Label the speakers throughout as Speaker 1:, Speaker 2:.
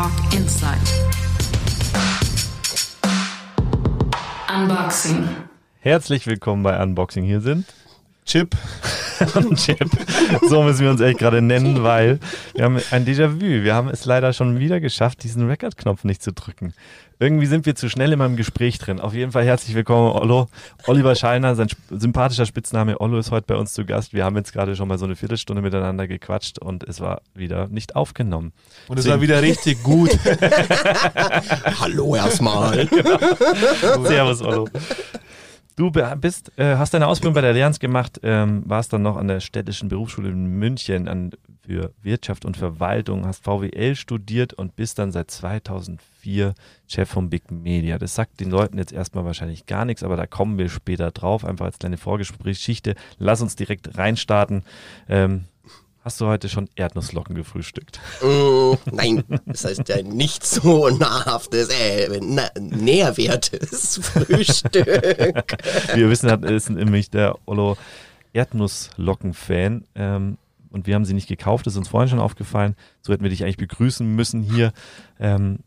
Speaker 1: Talk Inside. Unboxing.
Speaker 2: Herzlich willkommen bei Unboxing. Hier sind
Speaker 3: Chip.
Speaker 2: Und Chip. So müssen wir uns echt gerade nennen, weil wir haben ein Déjà-vu. Wir haben es leider schon wieder geschafft, diesen Record-Knopf nicht zu drücken. Irgendwie sind wir zu schnell in meinem Gespräch drin. Auf jeden Fall herzlich willkommen, Ollo. Oliver Schallner, sein sympathischer Spitzname Ollo ist heute bei uns zu Gast. Wir haben jetzt gerade schon mal so eine Viertelstunde miteinander gequatscht und es war wieder nicht aufgenommen.
Speaker 3: Und es war wieder richtig gut.
Speaker 4: Hallo erstmal.
Speaker 2: Servus, Ollo. Du bist, äh, hast deine Ausbildung bei der Allianz gemacht, ähm, warst dann noch an der Städtischen Berufsschule in München an, für Wirtschaft und Verwaltung, hast VWL studiert und bist dann seit 2004 Chef von Big Media. Das sagt den Leuten jetzt erstmal wahrscheinlich gar nichts, aber da kommen wir später drauf, einfach als kleine Vorgesprächsgeschichte. Lass uns direkt reinstarten. Ähm, Hast du heute schon Erdnusslocken gefrühstückt?
Speaker 4: Mm, nein, das heißt ja nicht so nahrhaftes, äh, na, nährwertes Frühstück.
Speaker 2: Wir wissen, er ist nämlich der Ollo Erdnusslocken-Fan. Ähm, und wir haben sie nicht gekauft, das ist uns vorhin schon aufgefallen. So hätten wir dich eigentlich begrüßen müssen hier. Ähm,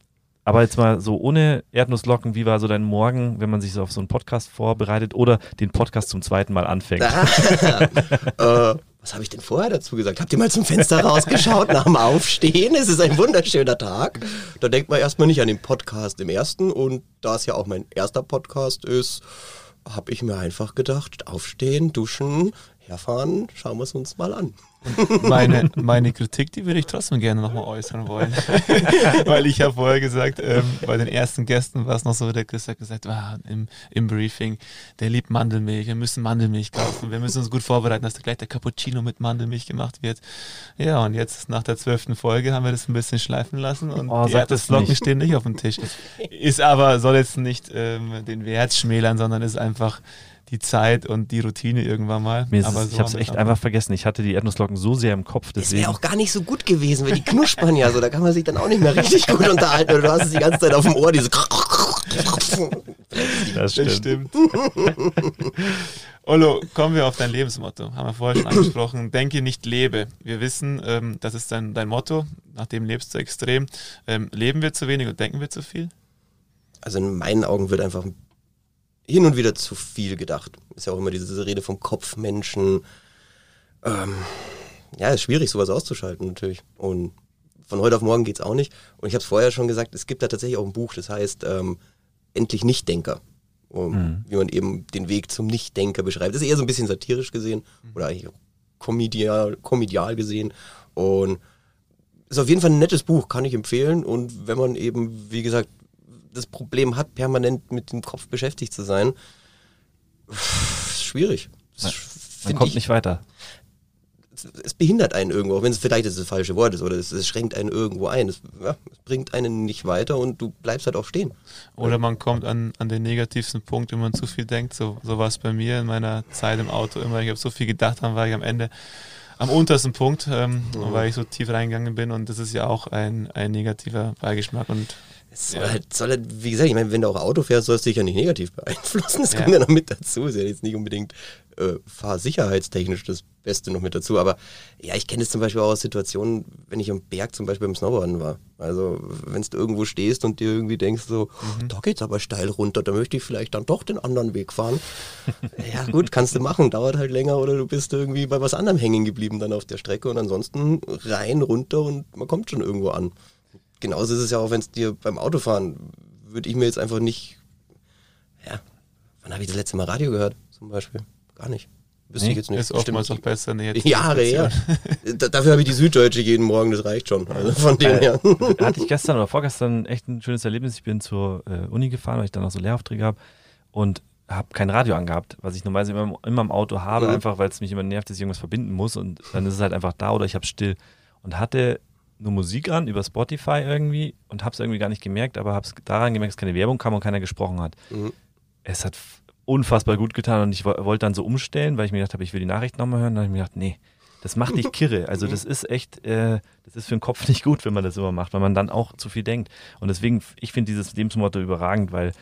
Speaker 2: aber jetzt mal so ohne Erdnusslocken, wie war so dein Morgen, wenn man sich so auf so einen Podcast vorbereitet oder den Podcast zum zweiten Mal anfängt?
Speaker 4: äh, was habe ich denn vorher dazu gesagt? Habt ihr mal zum Fenster rausgeschaut nach dem Aufstehen? Es ist ein wunderschöner Tag. Da denkt man erstmal nicht an den Podcast im ersten. Und da es ja auch mein erster Podcast ist, habe ich mir einfach gedacht, aufstehen, duschen, herfahren, schauen wir es uns mal an.
Speaker 3: Meine, meine Kritik, die würde ich trotzdem gerne nochmal äußern wollen. Weil ich habe vorher gesagt, ähm, bei den ersten Gästen war es noch so, der Chris hat gesagt, ah, im, im Briefing, der liebt Mandelmilch, wir müssen Mandelmilch kaufen, wir müssen uns gut vorbereiten, dass da gleich der Cappuccino mit Mandelmilch gemacht wird. Ja, und jetzt nach der zwölften Folge haben wir das ein bisschen schleifen lassen und
Speaker 2: Oh,
Speaker 3: die
Speaker 2: sag das nicht.
Speaker 3: stehen nicht auf dem Tisch. Ist aber, soll jetzt nicht ähm, den Wert schmälern, sondern ist einfach die Zeit und die Routine irgendwann mal.
Speaker 2: Mir ist
Speaker 3: aber
Speaker 2: es,
Speaker 3: so
Speaker 2: ich habe es echt einfach vergessen. Ich hatte die Erdnusslocken so sehr im Kopf.
Speaker 4: Das
Speaker 2: Deswegen,
Speaker 4: wäre auch gar nicht so gut gewesen, weil die knuspern ja so, da kann man sich dann auch nicht mehr richtig gut unterhalten. Du hast es die ganze Zeit auf dem Ohr, diese.
Speaker 2: das
Speaker 3: Das
Speaker 2: stimmt.
Speaker 3: stimmt. Ollo, kommen wir auf dein Lebensmotto. Haben wir vorher schon angesprochen. Denke nicht lebe. Wir wissen, ähm, das ist dein, dein Motto. Nach dem lebst du extrem. Ähm, leben wir zu wenig und denken wir zu viel?
Speaker 4: Also in meinen Augen wird einfach hin und wieder zu viel gedacht. Ist ja auch immer diese Rede vom Kopfmenschen. Ähm, ja, ist schwierig, sowas auszuschalten natürlich. Und von heute auf morgen geht's auch nicht. Und ich habe es vorher schon gesagt, es gibt da tatsächlich auch ein Buch, das heißt ähm, Endlich Nichtdenker. Um, Wie man eben den Weg zum Nichtdenker beschreibt. Das ist eher so ein bisschen satirisch gesehen oder eigentlich komedial, komedial gesehen. Und ist auf jeden Fall ein nettes Buch, kann ich empfehlen. Und wenn man eben, wie gesagt, das Problem hat, permanent mit dem Kopf beschäftigt zu sein, ist schwierig. Das
Speaker 2: Man
Speaker 4: find
Speaker 2: kommt
Speaker 4: ich-
Speaker 2: nicht weiter.
Speaker 4: es- es behindert einen irgendwo, auch wenn es vielleicht das, falsche Wort ist oder es, es schränkt einen irgendwo ein. Es, ja, es bringt einen nicht weiter und du bleibst halt auch stehen.
Speaker 3: Oder man kommt an, an den negativsten Punkt, wenn man zu viel denkt. So, so war es bei mir in meiner Zeit im Auto immer. Ich habe so viel gedacht, dann war ich am Ende am untersten Punkt, ähm, weil ich so tief reingegangen bin. Und das ist ja auch ein, ein negativer Beigeschmack. Und
Speaker 4: Es soll,
Speaker 3: Ja.
Speaker 4: halt, soll halt, wie gesagt, ich meine, wenn du auch Auto fährst, soll es dich ja nicht negativ beeinflussen. Das
Speaker 3: Ja.
Speaker 4: kommt ja noch mit dazu. Ist ja jetzt nicht unbedingt äh, fahrsicherheitstechnisch das Beste noch mit dazu. Aber ja, ich kenne es zum Beispiel auch aus Situationen, wenn ich am Berg zum Beispiel beim Snowboarden war. Also, wenn du irgendwo stehst und dir irgendwie denkst, so, da geht's aber steil runter, da möchte ich vielleicht dann doch den anderen Weg fahren. ja, gut, kannst du machen, dauert halt länger oder du bist irgendwie bei was anderem hängen geblieben dann auf der Strecke und ansonsten rein, runter und man kommt schon irgendwo an. Genauso ist es ja auch, wenn es dir beim Autofahren, würde ich mir jetzt einfach nicht, ja, wann habe ich das letzte Mal Radio gehört zum Beispiel? Gar nicht. Wüsste
Speaker 2: Nee,
Speaker 4: ich jetzt nicht.
Speaker 3: ist oftmals auch
Speaker 4: Bestimmt
Speaker 3: besser. Nee,
Speaker 4: Jahre her. Da, dafür habe ich die Süddeutsche jeden Morgen, das reicht schon. Also von dem her.
Speaker 2: hatte ich gestern oder vorgestern echt ein schönes Erlebnis. Ich bin zur äh, Uni gefahren, weil ich dann noch so Lehraufträge habe und habe kein Radio angehabt, was ich normalerweise immer, immer im Auto habe,
Speaker 4: Mhm.
Speaker 2: einfach weil es mich immer nervt, dass ich irgendwas verbinden muss und dann ist es halt einfach da oder ich habe still und hatte nur Musik an über Spotify irgendwie und habe es irgendwie gar nicht gemerkt, aber habe es daran gemerkt, dass keine Werbung kam und keiner gesprochen hat.
Speaker 4: Mhm.
Speaker 2: Es hat unfassbar gut getan und ich wo- wollte dann so umstellen, weil ich mir gedacht habe, ich will die Nachrichten nochmal hören. Dann habe ich mir gedacht, nee, das macht dich kirre. Also das ist echt, äh, das ist für den Kopf nicht gut, wenn man das immer macht, weil man dann auch zu viel denkt. Und deswegen, ich finde dieses Lebensmotto überragend, weil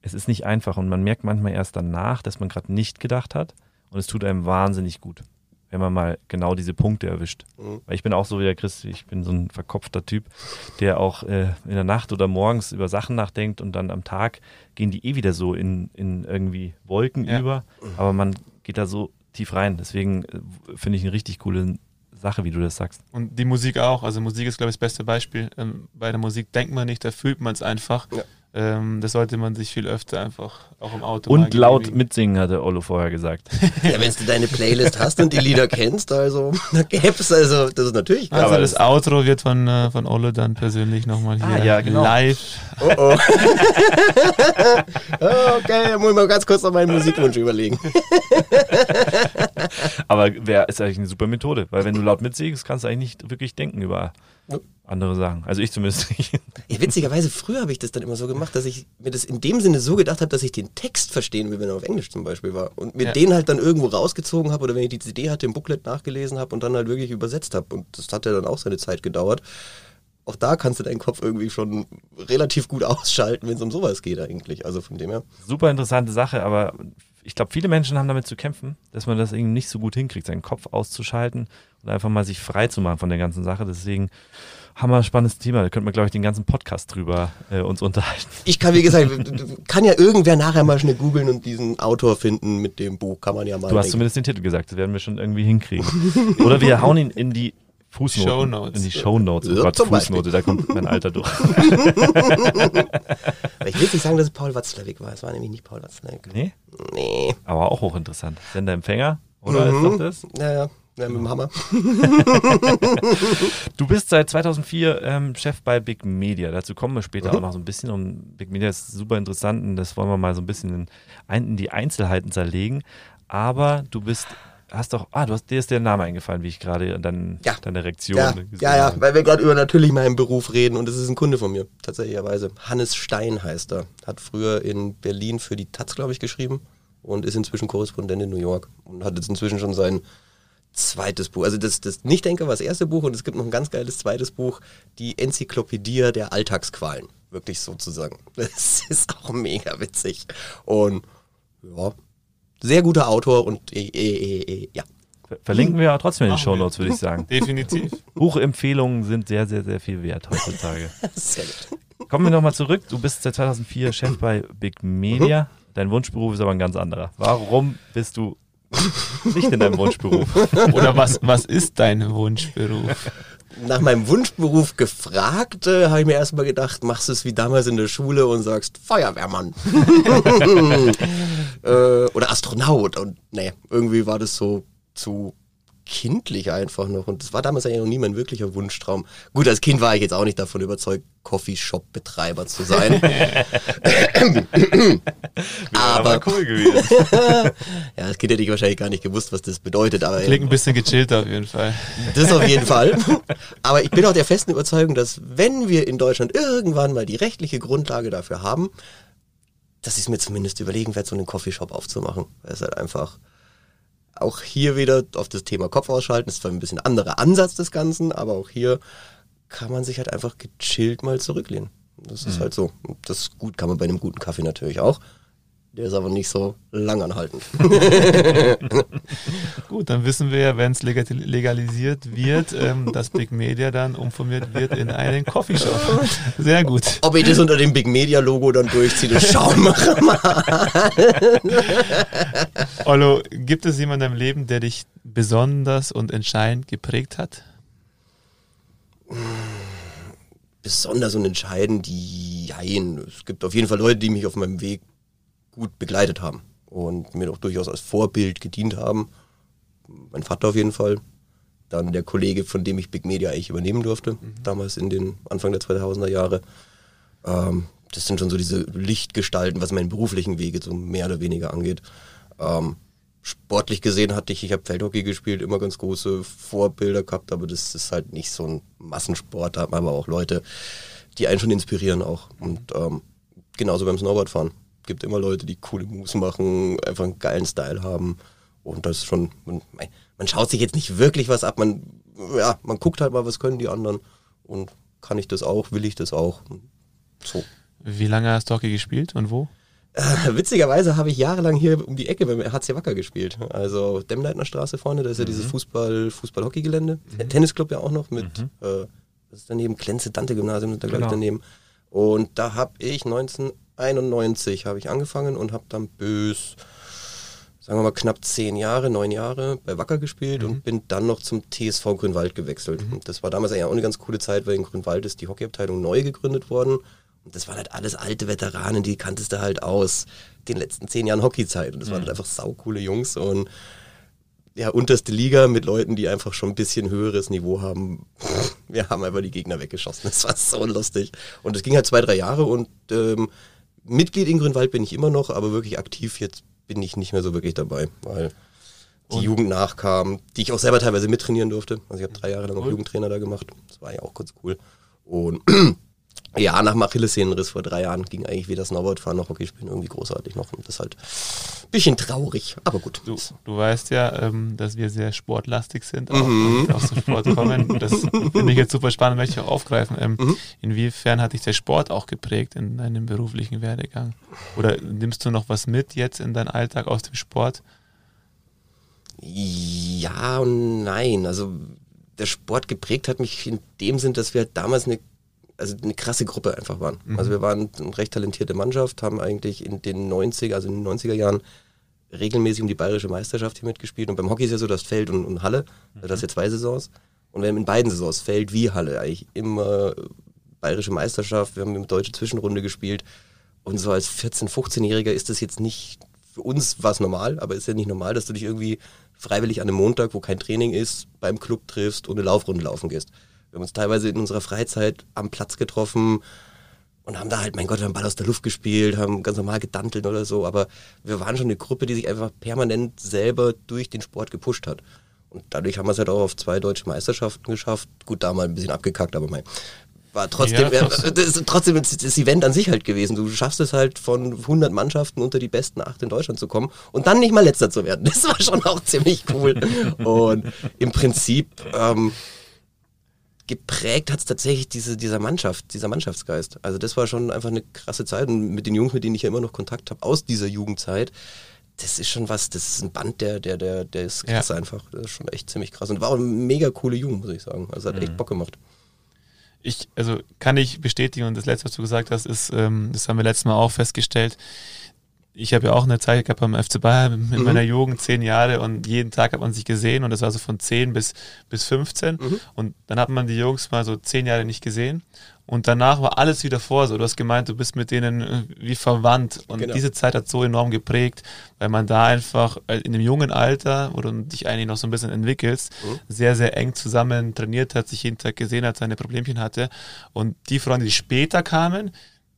Speaker 2: es ist nicht einfach und man merkt manchmal erst danach, dass man gerade nicht gedacht hat und es tut einem wahnsinnig gut. Wenn man mal genau diese Punkte erwischt.
Speaker 4: Mhm.
Speaker 2: Weil ich bin auch so wie der Chris, ich bin so ein verkopfter Typ, der auch äh, in der Nacht oder morgens über Sachen nachdenkt und dann am Tag gehen die eh wieder so in, in irgendwie Wolken
Speaker 3: Ja.
Speaker 2: über. Aber man geht da so tief rein. Deswegen äh, finde ich eine richtig coole Sache, wie du das sagst.
Speaker 3: Und die Musik auch. Also Musik ist, glaube ich, das beste Beispiel. Ähm, bei der Musik denkt man nicht, da fühlt man es einfach.
Speaker 4: Ja.
Speaker 3: Ähm, das sollte man sich viel öfter einfach auch im Auto
Speaker 2: Und laut
Speaker 3: genehmigen.
Speaker 2: mitsingen, hatte Ollo vorher gesagt.
Speaker 4: Ja, wenn du deine Playlist hast und die Lieder kennst, also da gäbe es also, das ist natürlich geil.
Speaker 3: Also
Speaker 2: Aber
Speaker 3: das
Speaker 2: das-
Speaker 3: Outro wird von, äh, von Olle dann persönlich nochmal hier
Speaker 2: Ah, ja, genau.
Speaker 3: live.
Speaker 4: Oh oh. Oh, okay, da muss ich mal ganz kurz noch meinen Musikwunsch überlegen.
Speaker 2: Aber wer ist eigentlich eine super Methode, weil wenn du laut mitsingst, kannst du eigentlich nicht wirklich denken über andere Sachen. Also ich zumindest nicht.
Speaker 4: Ja, witzigerweise, früher habe ich das dann immer so gemacht, dass ich mir das in dem Sinne so gedacht habe, dass ich den Text verstehen will, wenn er auf Englisch zum Beispiel war. Und mir
Speaker 3: Ja.
Speaker 4: den halt dann irgendwo rausgezogen habe oder wenn ich die CD hatte, im Booklet nachgelesen habe und dann halt wirklich übersetzt habe. Und das hat ja dann auch seine Zeit gedauert. Auch da kannst du deinen Kopf irgendwie schon relativ gut ausschalten, wenn es um sowas geht eigentlich. Also von dem her.
Speaker 2: Super interessante Sache, aber ich glaube, viele Menschen haben damit zu kämpfen, dass man das irgendwie nicht so gut hinkriegt, seinen Kopf auszuschalten und einfach mal sich frei zu machen von der ganzen Sache. Deswegen hammer spannendes Thema. Da könnten wir, glaube ich, den ganzen Podcast drüber äh, uns unterhalten.
Speaker 4: Ich kann, wie gesagt, kann ja irgendwer nachher mal schnell googeln und diesen Autor finden mit dem Buch. Kann man ja mal.
Speaker 2: Du hast
Speaker 4: denken.
Speaker 2: zumindest den Titel gesagt, das werden wir schon irgendwie hinkriegen. Oder wir hauen ihn in die Fußnoten.
Speaker 3: Shownotes.
Speaker 2: In die Shownotes. Oh
Speaker 4: Ja,
Speaker 2: Gott, Fußnote, da kommt mein Alter durch.
Speaker 4: Ich will jetzt nicht sagen, dass es Paul Watzlawick war. Es war nämlich nicht Paul Watzlawick.
Speaker 2: Nee,
Speaker 4: Nee.
Speaker 2: aber auch hochinteressant. Sender Empfänger, oder ist doch das?
Speaker 4: Naja, ja, mit dem Hammer.
Speaker 2: Du bist seit 2004 ähm, Chef bei Big Media. Dazu kommen wir später
Speaker 4: Mhm.
Speaker 2: auch noch so ein bisschen. Und Big Media ist super interessant und das wollen wir mal so ein bisschen in, in die Einzelheiten zerlegen. Aber du bist, hast doch, ah, du hast, dir ist der Name eingefallen, wie ich gerade dann
Speaker 4: Ja.
Speaker 2: deine Reaktion
Speaker 4: Ja,
Speaker 2: gesehen
Speaker 4: ja, ja,
Speaker 2: habe.
Speaker 4: weil wir gerade über natürlich meinen Beruf reden und es ist ein Kunde von mir, tatsächlicherweise. Hannes Stein heißt er. Hat früher in Berlin für die Taz, glaube ich, geschrieben und ist inzwischen Korrespondent in New York und hat jetzt inzwischen schon sein zweites Buch. Also das, das Nichtdenker war das erste Buch und es gibt noch ein ganz geiles zweites Buch, die Enzyklopädie der Alltagsqualen. Wirklich sozusagen. Das ist auch mega witzig. Und ja, sehr guter Autor und äh, äh, äh, ja.
Speaker 2: Ver- Verlinken wir aber trotzdem in den
Speaker 3: Machen wir.
Speaker 2: Shownotes, würde ich sagen.
Speaker 3: Definitiv.
Speaker 2: Buchempfehlungen sind sehr, sehr, sehr viel wert heutzutage.
Speaker 4: Sehr gut.
Speaker 2: Kommen wir nochmal zurück. Du bist seit 2004 Chef bei Big Media. Dein Wunschberuf ist aber ein ganz anderer. Warum bist du nicht in deinem Wunschberuf?
Speaker 3: Oder was, was ist dein Wunschberuf?
Speaker 4: Nach meinem Wunschberuf gefragt, äh, habe ich mir erstmal gedacht, machst du es wie damals in der Schule und sagst Feuerwehrmann. äh, oder Astronaut. Und nee, irgendwie war das so zu kindlich einfach noch. Und das war damals eigentlich noch nie mein wirklicher Wunschtraum. Gut, als Kind war ich jetzt auch nicht davon überzeugt, Coffeeshop-Betreiber zu sein. aber
Speaker 2: cool gewesen.
Speaker 4: ja, als Kind hätte ich wahrscheinlich gar nicht gewusst, was das bedeutet. Aber
Speaker 3: Klingt ein bisschen gechillter auf jeden Fall.
Speaker 4: Das auf jeden Fall. Aber ich bin auch der festen Überzeugung, dass wenn wir in Deutschland irgendwann mal die rechtliche Grundlage dafür haben, dass ich es mir zumindest überlegen werde, so einen Coffeeshop aufzumachen. Weil es halt einfach auch hier wieder auf das Thema Kopf ausschalten, ist zwar ein bisschen anderer Ansatz des Ganzen, aber auch hier kann man sich halt einfach gechillt mal zurücklehnen. Das ist halt so. Das gut kann man bei einem guten Kaffee natürlich auch. Der ist aber nicht so langanhaltend.
Speaker 3: Gut, dann wissen wir ja, wenn es legalisiert wird, ähm, dass Big Media dann umformiert wird in einen Coffeeshop. Sehr gut.
Speaker 4: Ob ich das unter dem Big Media Logo dann durchziehe, das schauen wir mal.
Speaker 3: Ollo, gibt es jemanden im Leben, der dich besonders und entscheidend geprägt hat?
Speaker 4: besonders und entscheidend, die, jein, es gibt auf jeden Fall Leute, die mich auf meinem Weg gut begleitet haben und mir auch durchaus als Vorbild gedient haben. Mein Vater auf jeden Fall. Dann der Kollege, von dem ich Big Media eigentlich übernehmen durfte, damals in den Anfang der 2000er Jahre. Ähm, das sind schon so diese Lichtgestalten, was meinen beruflichen Wege so mehr oder weniger angeht. Ähm, sportlich gesehen hatte ich, ich habe Feldhockey gespielt, immer ganz große Vorbilder gehabt, aber das ist halt nicht so ein Massensport, da hat man aber auch Leute, die einen schon inspirieren auch. Und ähm, genauso beim Snowboardfahren. Gibt immer Leute, die coole Moves machen, einfach einen geilen Style haben. Und das ist schon, man, man schaut sich jetzt nicht wirklich was ab, man, ja, man guckt halt mal, was können die anderen. Und kann ich das auch, will ich das auch. So.
Speaker 3: Wie lange hast du Hockey gespielt und wo?
Speaker 4: Äh, witzigerweise habe ich jahrelang hier um die Ecke beim HC Wacker gespielt. Also Demleitner Straße vorne, da ist ja dieses Fußball, Fußball-Hockey-Gelände. Tennisclub ja auch noch mit, äh, das ist daneben, Klenze Dante Gymnasium, da glaube ich
Speaker 2: Genau.
Speaker 4: daneben. Und da habe ich 1991 habe ich angefangen und habe dann bis, sagen wir mal, knapp zehn Jahre, neun Jahre bei Wacker gespielt und bin dann noch zum TSV Grünwald gewechselt. Und das war damals eigentlich auch eine ganz coole Zeit, weil in Grünwald ist die Hockeyabteilung neu gegründet worden. Und das waren halt alles alte Veteranen, die kanntest du halt aus den letzten zehn Jahren Hockeyzeit. Und das waren halt einfach saucoole Jungs und ja, unterste Liga mit Leuten, die einfach schon ein bisschen höheres Niveau haben. Wir haben einfach die Gegner weggeschossen. Das war so lustig. Und es ging halt zwei, drei Jahre und ähm, Mitglied in Grünwald bin ich immer noch, aber wirklich aktiv jetzt bin ich nicht mehr so wirklich dabei, weil die Jugend nachkam, die ich auch selber teilweise mittrainieren durfte. Also ich habe drei Jahre lang auch Jugendtrainer da gemacht. Das war ja auch ganz cool. Und ja, nach dem Achillessehnenriss vor drei Jahren ging eigentlich weder Snowboardfahren noch Hockey spielen irgendwie großartig noch. Und das ist halt ein bisschen traurig, aber gut.
Speaker 3: Du, du weißt ja, ähm, dass wir sehr sportlastig sind, auch wenn wir aus dem Sport kommen. Und Das finde ich jetzt super spannend, möchte ich auch aufgreifen. Ähm, Inwiefern hat dich der Sport auch geprägt in deinem beruflichen Werdegang? Oder nimmst du noch was mit jetzt in deinen Alltag aus dem Sport?
Speaker 4: Ja und nein. Also der Sport geprägt hat mich in dem Sinn, dass wir damals eine, also eine krasse Gruppe einfach waren. Also wir waren eine recht talentierte Mannschaft, haben eigentlich in den 90er, also in den 90er Jahren regelmäßig um die bayerische Meisterschaft hier mitgespielt. Und beim Hockey ist ja so, das Feld und, und Halle, das ist ja zwei Saisons. Und wir haben in beiden Saisons Feld wie Halle eigentlich immer bayerische Meisterschaft, wir haben eine deutsche Zwischenrunde gespielt. Und so als 14-, 15-Jähriger ist das jetzt nicht, für uns war es normal, aber ist ja nicht normal, dass du dich irgendwie freiwillig an einem Montag, wo kein Training ist, beim Club triffst und eine Laufrunde laufen gehst. Wir haben uns teilweise in unserer Freizeit am Platz getroffen und haben da halt, mein Gott, haben Ball aus der Luft gespielt, haben ganz normal gedantelt oder so, aber wir waren schon eine Gruppe, die sich einfach permanent selber durch den Sport gepusht hat. Und dadurch haben wir es halt auch auf zwei deutsche Meisterschaften geschafft. Gut, da mal ein bisschen abgekackt, aber mein, war trotzdem,
Speaker 3: Ja,
Speaker 4: das ist trotzdem das Event an sich halt gewesen. Du schaffst es halt von 100 Mannschaften unter die besten acht in Deutschland zu kommen und dann nicht mal letzter zu werden. Das war schon auch ziemlich cool. Und im Prinzip ähm, geprägt hat es tatsächlich diese, dieser Mannschaft, dieser Mannschaftsgeist. Also das war schon einfach eine krasse Zeit und mit den Jungs, mit denen ich ja immer noch Kontakt habe aus dieser Jugendzeit, das ist schon was, das ist ein Band, der, der, der, der ist
Speaker 3: Ja.
Speaker 4: krass einfach. Das ist schon echt ziemlich krass. Und war auch eine mega coole Jugend, muss ich sagen. Also hat echt Bock gemacht.
Speaker 3: Ich, also kann ich bestätigen und das letzte, was du gesagt hast, ist, ähm, das haben wir letztes Mal auch festgestellt. Ich habe ja auch eine Zeit gehabt beim FC Bayern in
Speaker 4: Mhm.
Speaker 3: meiner Jugend, zehn Jahre und jeden Tag hat man sich gesehen und das war so von 10 bis, bis 15
Speaker 4: Mhm.
Speaker 3: und dann hat man die Jungs mal so zehn Jahre nicht gesehen und danach war alles wieder vor so. Du hast gemeint, du bist mit denen äh, wie verwandt und
Speaker 4: Genau.
Speaker 3: diese Zeit hat so enorm geprägt, weil man da einfach äh, in dem jungen Alter, wo du dich eigentlich noch so ein bisschen entwickelst,
Speaker 4: Mhm.
Speaker 3: sehr, sehr eng zusammen trainiert hat, sich jeden Tag gesehen hat, seine Problemchen hatte. Und die Freunde, die später kamen,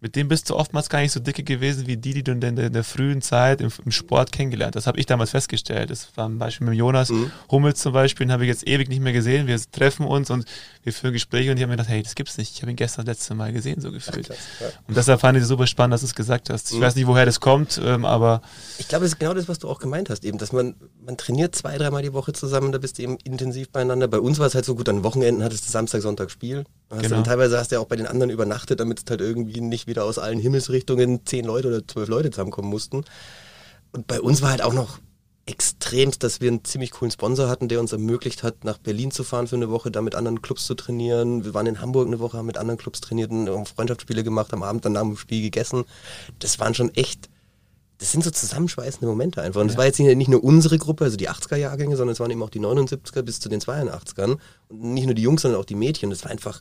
Speaker 3: mit denen bist du oftmals gar nicht so dicke gewesen wie die, die du in der, in der frühen Zeit im, im Sport kennengelernt hast. Das habe ich damals festgestellt. Das war ein Beispiel mit Jonas Hummels zum Beispiel, den habe ich jetzt ewig nicht mehr gesehen. Wir treffen uns und wir führen Gespräche und ich habe mir gedacht, hey, das gibt's nicht. Ich habe ihn gestern das letzte Mal gesehen, so gefühlt.
Speaker 4: krass, ja.
Speaker 3: Und deshalb fand ich es super spannend, dass du es gesagt hast. Ich weiß nicht, woher das kommt, ähm, aber
Speaker 4: Ich glaube, das ist genau das, was du auch gemeint hast, eben, dass man, man trainiert zwei, dreimal die Woche zusammen, da bist du eben intensiv beieinander. Bei uns war es halt so gut, an Wochenenden hattest du Samstag, Sonntag Spiel. Hast
Speaker 3: Genau.
Speaker 4: dann, teilweise hast du ja auch bei den anderen übernachtet, damit es halt irgendwie nicht wieder aus allen Himmelsrichtungen zehn Leute oder zwölf Leute zusammenkommen mussten. Und bei uns war halt auch noch extremst, dass wir einen ziemlich coolen Sponsor hatten, der uns ermöglicht hat, nach Berlin zu fahren für eine Woche, da mit anderen Clubs zu trainieren. Wir waren in Hamburg eine Woche, haben mit anderen Clubs trainiert und haben Freundschaftsspiele gemacht, am Abend dann nach dem Spiel gegessen. Das waren schon echt das sind so zusammenschweißende Momente einfach. Und das war jetzt nicht, nur unsere Gruppe, also die 80er-Jahrgänge, sondern es waren eben auch die 79er bis zu den 82ern. Und nicht nur die Jungs, sondern auch die Mädchen. Das war einfach,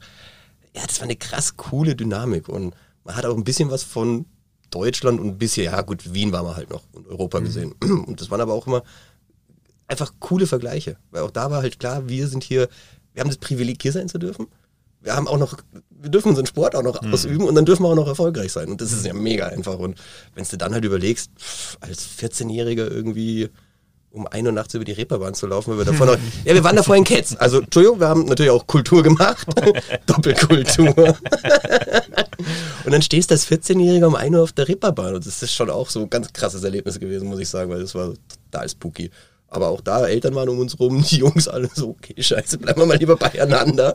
Speaker 4: ja, das war eine krass coole Dynamik. Und man hat auch ein bisschen was von Deutschland und ein bisschen, ja gut, Wien war man halt noch und Europa gesehen. Und das waren aber auch immer einfach coole Vergleiche. Weil auch da war halt klar, wir sind hier, wir haben das Privileg, hier sein zu dürfen. Wir haben auch noch, wir dürfen unseren Sport auch noch ausüben und dann dürfen wir auch noch erfolgreich sein. Und das ist ja mega einfach. Und wenn du dann halt überlegst, als 14-Jähriger irgendwie um ein Uhr nachts über die Reeperbahn zu laufen, weil wir davor noch, ja, wir waren davor in Ketz. Also, Entschuldigung, wir haben natürlich auch Kultur gemacht. Doppelkultur. und dann stehst du als 14-Jähriger um ein Uhr auf der Reeperbahn und das ist schon auch so ein ganz krasses Erlebnis gewesen, muss ich sagen, weil das war total spooky. Aber auch da, Eltern waren um uns rum, die Jungs alle so, okay, scheiße, bleiben wir mal lieber beieinander.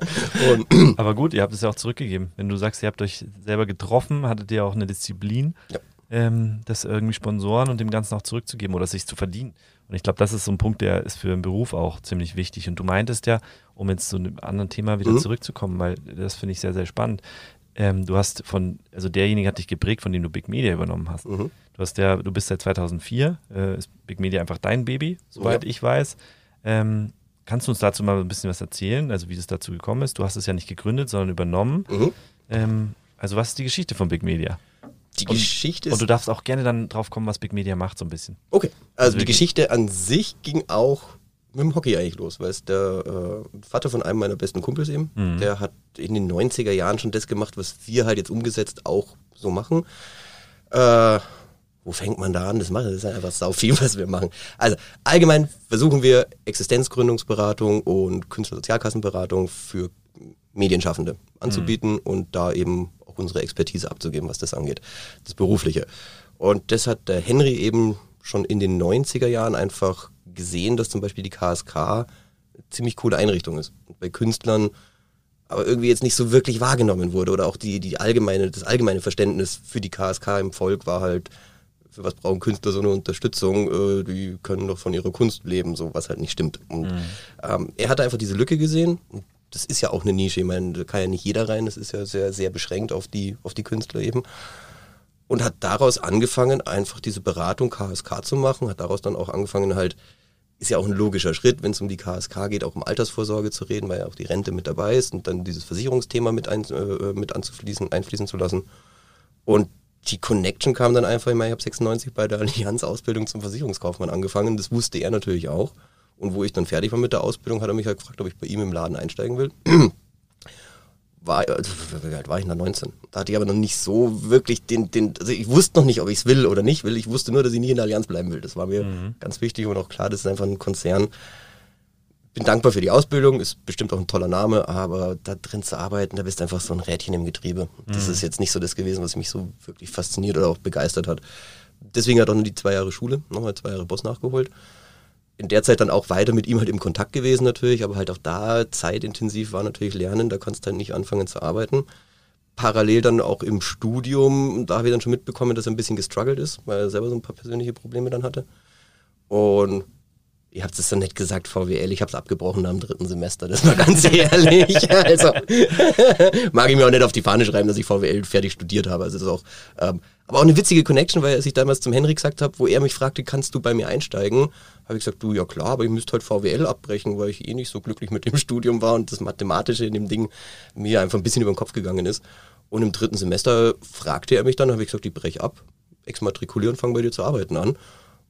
Speaker 4: Und
Speaker 2: Aber gut, ihr habt es ja auch zurückgegeben. Wenn du sagst, ihr habt euch selber getroffen, hattet ihr auch eine Disziplin.
Speaker 4: Ja.
Speaker 2: ähm, das irgendwie Sponsoren und dem Ganzen auch zurückzugeben oder sich zu verdienen. Und ich glaube, das ist so ein Punkt, der ist für einen Beruf auch ziemlich wichtig. Und du meintest ja, um jetzt zu einem anderen Thema wieder
Speaker 4: Mhm.
Speaker 2: zurückzukommen, weil das finde ich sehr, sehr spannend. Ähm, du hast von, also derjenige hat dich geprägt, von dem du Big Media übernommen hast.
Speaker 4: Mhm.
Speaker 2: Du hast ja, du bist seit 2004, äh, ist Big Media einfach dein Baby, soweit ich weiß. Ähm, kannst du uns dazu mal ein bisschen was erzählen, also wie es dazu gekommen ist? Du hast es ja nicht gegründet, sondern übernommen.
Speaker 4: Mhm.
Speaker 2: Ähm, also was ist die Geschichte von Big Media?
Speaker 4: Die
Speaker 2: Und-
Speaker 4: Geschichte
Speaker 2: Und
Speaker 4: ist
Speaker 2: du darfst auch gerne dann drauf kommen, was Big Media macht, so ein bisschen.
Speaker 4: Okay, also die
Speaker 2: Wirklich?
Speaker 4: Geschichte an sich ging auch mit dem Hockey eigentlich los, weil es der äh, Vater von einem meiner besten Kumpels eben,
Speaker 2: Mhm.
Speaker 4: der hat in den 90er Jahren schon das gemacht, was wir halt jetzt umgesetzt auch so machen. Äh, wo fängt man da an? Das, machen, das ist einfach sau viel, was wir machen. Also allgemein versuchen wir Existenzgründungsberatung und Künstlersozialkassenberatung für Medienschaffende anzubieten und da eben auch unsere Expertise abzugeben, was das angeht, das Berufliche. Und das hat der Henry eben schon in den 90er Jahren einfach gesehen, dass zum Beispiel die KSK eine ziemlich coole Einrichtung ist. Und bei Künstlern aber irgendwie jetzt nicht so wirklich wahrgenommen wurde oder auch die, die allgemeine, das allgemeine Verständnis für die KSK im Volk war halt, für was brauchen Künstler so eine Unterstützung, äh, die können doch von ihrer Kunst leben, so was halt nicht stimmt. Und ähm, er hatte einfach diese Lücke gesehen. Und das ist ja auch eine Nische, ich meine, da kann ja nicht jeder rein, das ist ja sehr, sehr beschränkt auf die, auf die Künstler eben. Und hat daraus angefangen, einfach diese Beratung KSK zu machen, hat daraus dann auch angefangen halt, ist ja auch ein logischer Schritt, wenn es um die KSK geht, auch um Altersvorsorge zu reden, weil ja auch die Rente mit dabei ist und dann dieses Versicherungsthema mit, ein, äh, mit anzufließen, einfließen zu lassen. Und die Connection kam dann einfach, meine, ich habe 96 bei der Allianz Ausbildung zum Versicherungskaufmann angefangen, das wusste er natürlich auch. Und wo ich dann fertig war mit der Ausbildung, hat er mich halt gefragt, ob ich bei ihm im Laden einsteigen will. War, also, wie alt war ich da 19? Da hatte ich aber noch nicht so wirklich den, den also ich wusste noch nicht, ob ich es will oder nicht will. Ich wusste nur, dass ich nicht in der Allianz bleiben will. Das war mir ganz wichtig und auch klar, das ist einfach ein Konzern. Bin dankbar für die Ausbildung, ist bestimmt auch ein toller Name, aber da drin zu arbeiten, da bist du einfach so ein Rädchen im Getriebe. Das ist jetzt nicht so das gewesen, was mich so wirklich fasziniert oder auch begeistert hat. Deswegen hat auch nur die zwei Jahre Schule, nochmal zwei Jahre Boss nachgeholt in der Zeit dann auch weiter mit ihm halt im Kontakt gewesen natürlich, aber halt auch da zeitintensiv war natürlich Lernen, da konntest du halt nicht anfangen zu arbeiten. Parallel dann auch im Studium, da habe ich dann schon mitbekommen, dass er ein bisschen gestruggelt ist, weil er selber so ein paar persönliche Probleme dann hatte. Und ihr habt es dann nicht gesagt, VWL, ich habe es abgebrochen am dritten Semester, das war ganz ehrlich. Also mag ich mir auch nicht auf die Fahne schreiben, dass ich VWL fertig studiert habe. Also das ist auch, ähm, aber auch eine witzige Connection, weil als ich damals zum Henry gesagt habe, wo er mich fragte, kannst du bei mir einsteigen, habe ich gesagt, du ja klar, aber ich müsste halt VWL abbrechen, weil ich eh nicht so glücklich mit dem Studium war und das Mathematische in dem Ding mir einfach ein bisschen über den Kopf gegangen ist. Und im dritten Semester fragte er mich dann, habe ich gesagt, ich breche ab, exmatrikuliere und fange bei dir zu arbeiten an.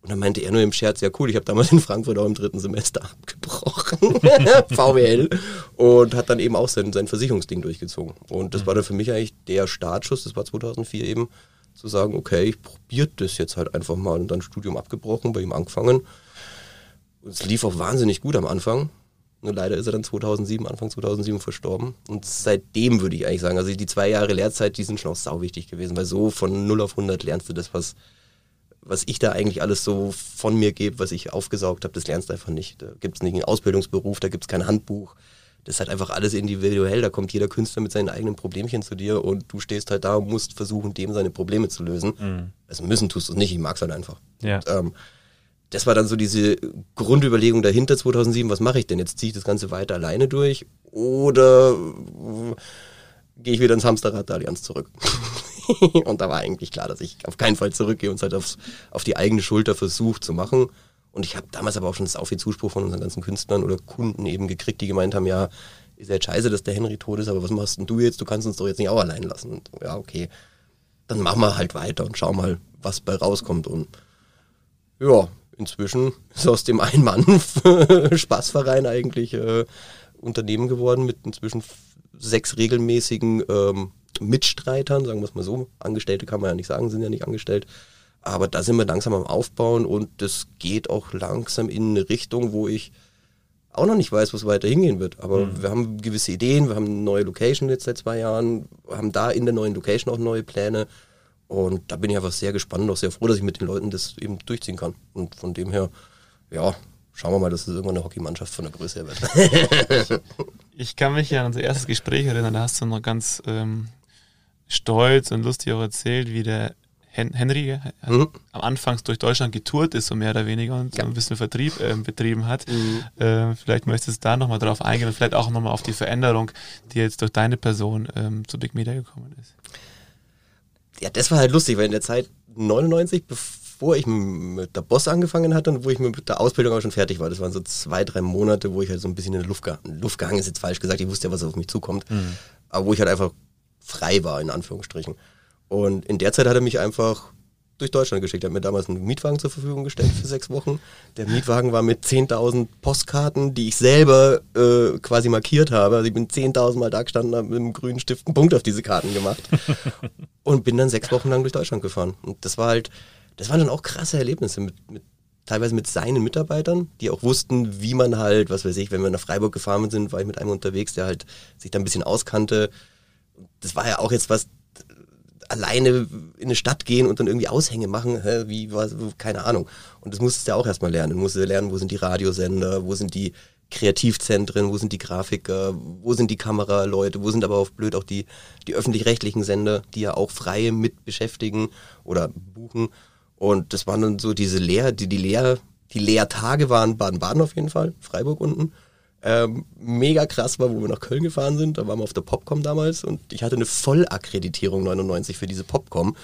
Speaker 4: Und dann meinte er nur im Scherz, ja cool, ich habe damals in Frankfurt auch im dritten Semester abgebrochen, VWL, und hat dann eben auch sein, sein Versicherungsding durchgezogen. Und das war dann für mich eigentlich der Startschuss, das war 2004 eben, zu sagen, okay, ich probiere das jetzt halt einfach mal und dann Studium abgebrochen, bei ihm angefangen. Und es lief auch wahnsinnig gut am Anfang. Nur leider ist er dann 2007, Anfang 2007 verstorben. Und seitdem würde ich eigentlich sagen, also die zwei Jahre Lehrzeit, die sind schon auch sau wichtig gewesen, weil so von 0 auf 100 lernst du das, was, was ich da eigentlich alles so von mir gebe, was ich aufgesaugt habe, das lernst du einfach nicht. Da gibt es nicht einen Ausbildungsberuf, da gibt es kein Handbuch. Das ist halt einfach alles individuell. Da kommt jeder Künstler mit seinen eigenen Problemchen zu dir und du stehst halt da und musst versuchen, dem seine Probleme zu lösen. Also müssen tust du es nicht, ich mag es halt einfach.
Speaker 2: Ja.
Speaker 4: Und, ähm, das war dann so diese Grundüberlegung dahinter 2007, was mache ich denn? Jetzt ziehe ich das Ganze weiter alleine durch oder gehe ich wieder ins Hamsterrad der Allianz zurück? und da war eigentlich klar, dass ich auf keinen Fall zurückgehe und es halt aufs, auf die eigene Schulter versucht zu machen. Und ich habe damals aber auch schon sau viel Zuspruch von unseren ganzen Künstlern oder Kunden eben gekriegt, die gemeint haben, ja, ist ja jetzt scheiße, dass der Henry tot ist, aber was machst denn du jetzt? Du kannst uns doch jetzt nicht auch allein lassen. Und, ja, okay. Dann machen wir halt weiter und schau mal, was bei rauskommt. Und ja, inzwischen ist aus dem Ein-Mann-Spaßverein eigentlich äh, Unternehmen geworden mit inzwischen sechs regelmäßigen ähm, Mitstreitern, sagen wir es mal so. Angestellte kann man ja nicht sagen, sind ja nicht angestellt. Aber da sind wir langsam am Aufbauen und das geht auch langsam in eine Richtung, wo ich auch noch nicht weiß, was weiter hingehen wird. Aber wir haben gewisse Ideen, wir haben eine neue Location jetzt seit zwei Jahren, haben da in der neuen Location auch neue Pläne. Und da bin ich einfach sehr gespannt und auch sehr froh, dass ich mit den Leuten das eben durchziehen kann. Und von dem her, ja, schauen wir mal, dass es irgendwann eine Hockeymannschaft von der Größe her wird.
Speaker 3: Ich kann mich ja an unser erstes Gespräch erinnern, da hast du noch ganz ähm, stolz und lustig auch erzählt, wie der Hen Henry mhm. am Anfang durch Deutschland getourt ist, so mehr oder weniger, und ja. ein bisschen Vertrieb äh, betrieben hat. Mhm. Äh, vielleicht möchtest du da nochmal drauf eingehen und vielleicht auch nochmal auf die Veränderung, die jetzt durch deine Person ähm, zu Big Media gekommen ist.
Speaker 4: Ja, das war halt lustig, weil in der Zeit 99, bevor ich mit der Boss angefangen hatte und wo ich mit der Ausbildung auch schon fertig war, das waren so zwei, drei Monate, wo ich halt so ein bisschen in der Luft, Luft gehangen ist, jetzt falsch gesagt, ich wusste ja, was auf mich zukommt, mhm. aber wo ich halt einfach frei war, in Anführungsstrichen. Und in der Zeit hat er mich einfach durch Deutschland geschickt. Er hat mir damals einen Mietwagen zur Verfügung gestellt für sechs Wochen. Der Mietwagen war mit 10.000 Postkarten, die ich selber äh, quasi markiert habe. Also ich bin 10.000 Mal da gestanden, habe mit einem grünen Stift einen Punkt auf diese Karten gemacht und bin dann sechs Wochen lang durch Deutschland gefahren. Und das war halt, das waren dann auch krasse Erlebnisse mit, mit teilweise mit seinen Mitarbeitern, die auch wussten, wie man halt, was weiß ich, wenn wir nach Freiburg gefahren sind, war ich mit einem unterwegs, der halt sich da ein bisschen auskannte. Das war ja auch jetzt was, alleine in eine Stadt gehen und dann irgendwie Aushänge machen, hä, wie, was, keine Ahnung. Und das musstest du ja auch erstmal lernen. Du musst lernen, wo sind die Radiosender, wo sind die Kreativzentren, wo sind die Grafiker, wo sind die Kameraleute, wo sind aber auch blöd auch die, die öffentlich-rechtlichen Sender, die ja auch freie mit beschäftigen oder buchen. Und das waren dann so diese Lehr, die, die Lehr, die Lehrtage waren Baden-Baden auf jeden Fall, Freiburg unten ähm, mega krass war, wo wir nach Köln gefahren sind. Da waren wir auf der Popcom damals und ich hatte eine Vollakkreditierung 99 für diese Popcom.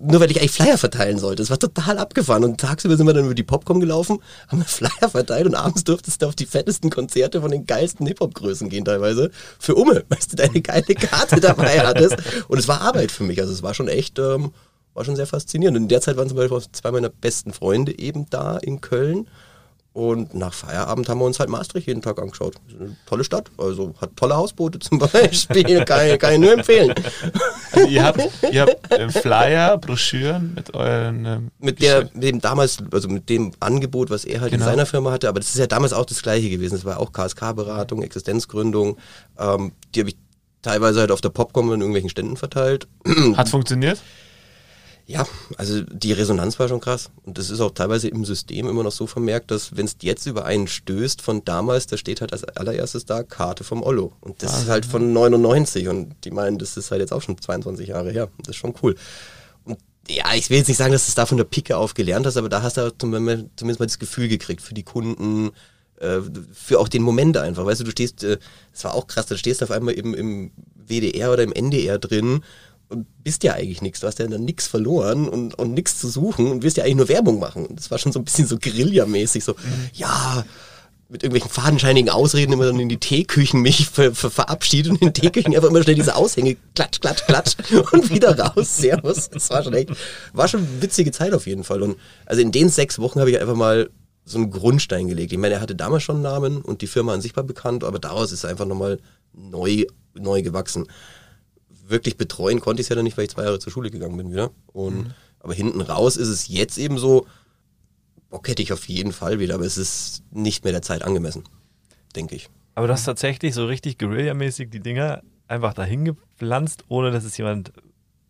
Speaker 4: Nur weil ich eigentlich Flyer verteilen sollte. Das war total abgefahren. Und tagsüber sind wir dann über die Popcom gelaufen, haben Flyer verteilt und abends durftest du auf die fettesten Konzerte von den geilsten Hip-Hop-Größen gehen teilweise. Für Umme, weil du deine geile Karte dabei hattest. Und es war Arbeit für mich. Also es war schon echt, ähm, war schon sehr faszinierend. Und in der Zeit waren zum Beispiel zwei meiner besten Freunde eben da in Köln. Und nach Feierabend haben wir uns halt Maastricht jeden Tag angeschaut. Eine tolle Stadt, also hat tolle Hausboote zum Beispiel, kann, kann ich nur empfehlen.
Speaker 3: Also ihr habt, ihr habt äh, Flyer, Broschüren mit euren... Ähm,
Speaker 4: mit der, dem damals, also mit dem Angebot, was er halt genau. in seiner Firma hatte, aber das ist ja damals auch das gleiche gewesen. Es war auch KSK-Beratung, Existenzgründung. Ähm, die habe ich teilweise halt auf der Popcom in irgendwelchen Ständen verteilt.
Speaker 3: Hat funktioniert?
Speaker 4: Ja, also die Resonanz war schon krass. Und das ist auch teilweise im System immer noch so vermerkt, dass wenn es jetzt über einen stößt von damals, da steht halt als allererstes da Karte vom Ollo. Und das ah, ist halt von 99. Und die meinen, das ist halt jetzt auch schon 22 Jahre her. Das ist schon cool. Und ja, ich will jetzt nicht sagen, dass du es da von der Picke auf gelernt hast, aber da hast du zumindest mal das Gefühl gekriegt für die Kunden, äh, für auch den Moment einfach. Weißt du, du stehst, äh, das war auch krass, da stehst du auf einmal im, im WDR oder im NDR drin bist ja eigentlich nichts. Du hast ja dann nichts verloren und, und nichts zu suchen und wirst ja eigentlich nur Werbung machen. Und das war schon so ein bisschen so Guerilla-mäßig, so, mhm. ja, mit irgendwelchen fadenscheinigen Ausreden immer dann in die Teeküchen mich ver ver verabschiedet und in den Teeküchen einfach immer schnell diese Aushänge, klatsch, klatsch, klatsch und wieder raus, servus. Das war schon echt, war schon eine witzige Zeit auf jeden Fall. Und also in den sechs Wochen habe ich einfach mal so einen Grundstein gelegt. Ich meine, er hatte damals schon einen Namen und die Firma an sich war bekannt, aber daraus ist er einfach nochmal neu, neu gewachsen wirklich betreuen konnte ich es ja dann nicht, weil ich zwei Jahre zur Schule gegangen bin wieder. Und, mhm. Aber hinten raus ist es jetzt eben so, Bock hätte ich auf jeden Fall wieder, aber es ist nicht mehr der Zeit angemessen, denke ich.
Speaker 2: Aber du hast tatsächlich so richtig Guerilla-mäßig die Dinger einfach dahin gepflanzt, ohne dass es jemand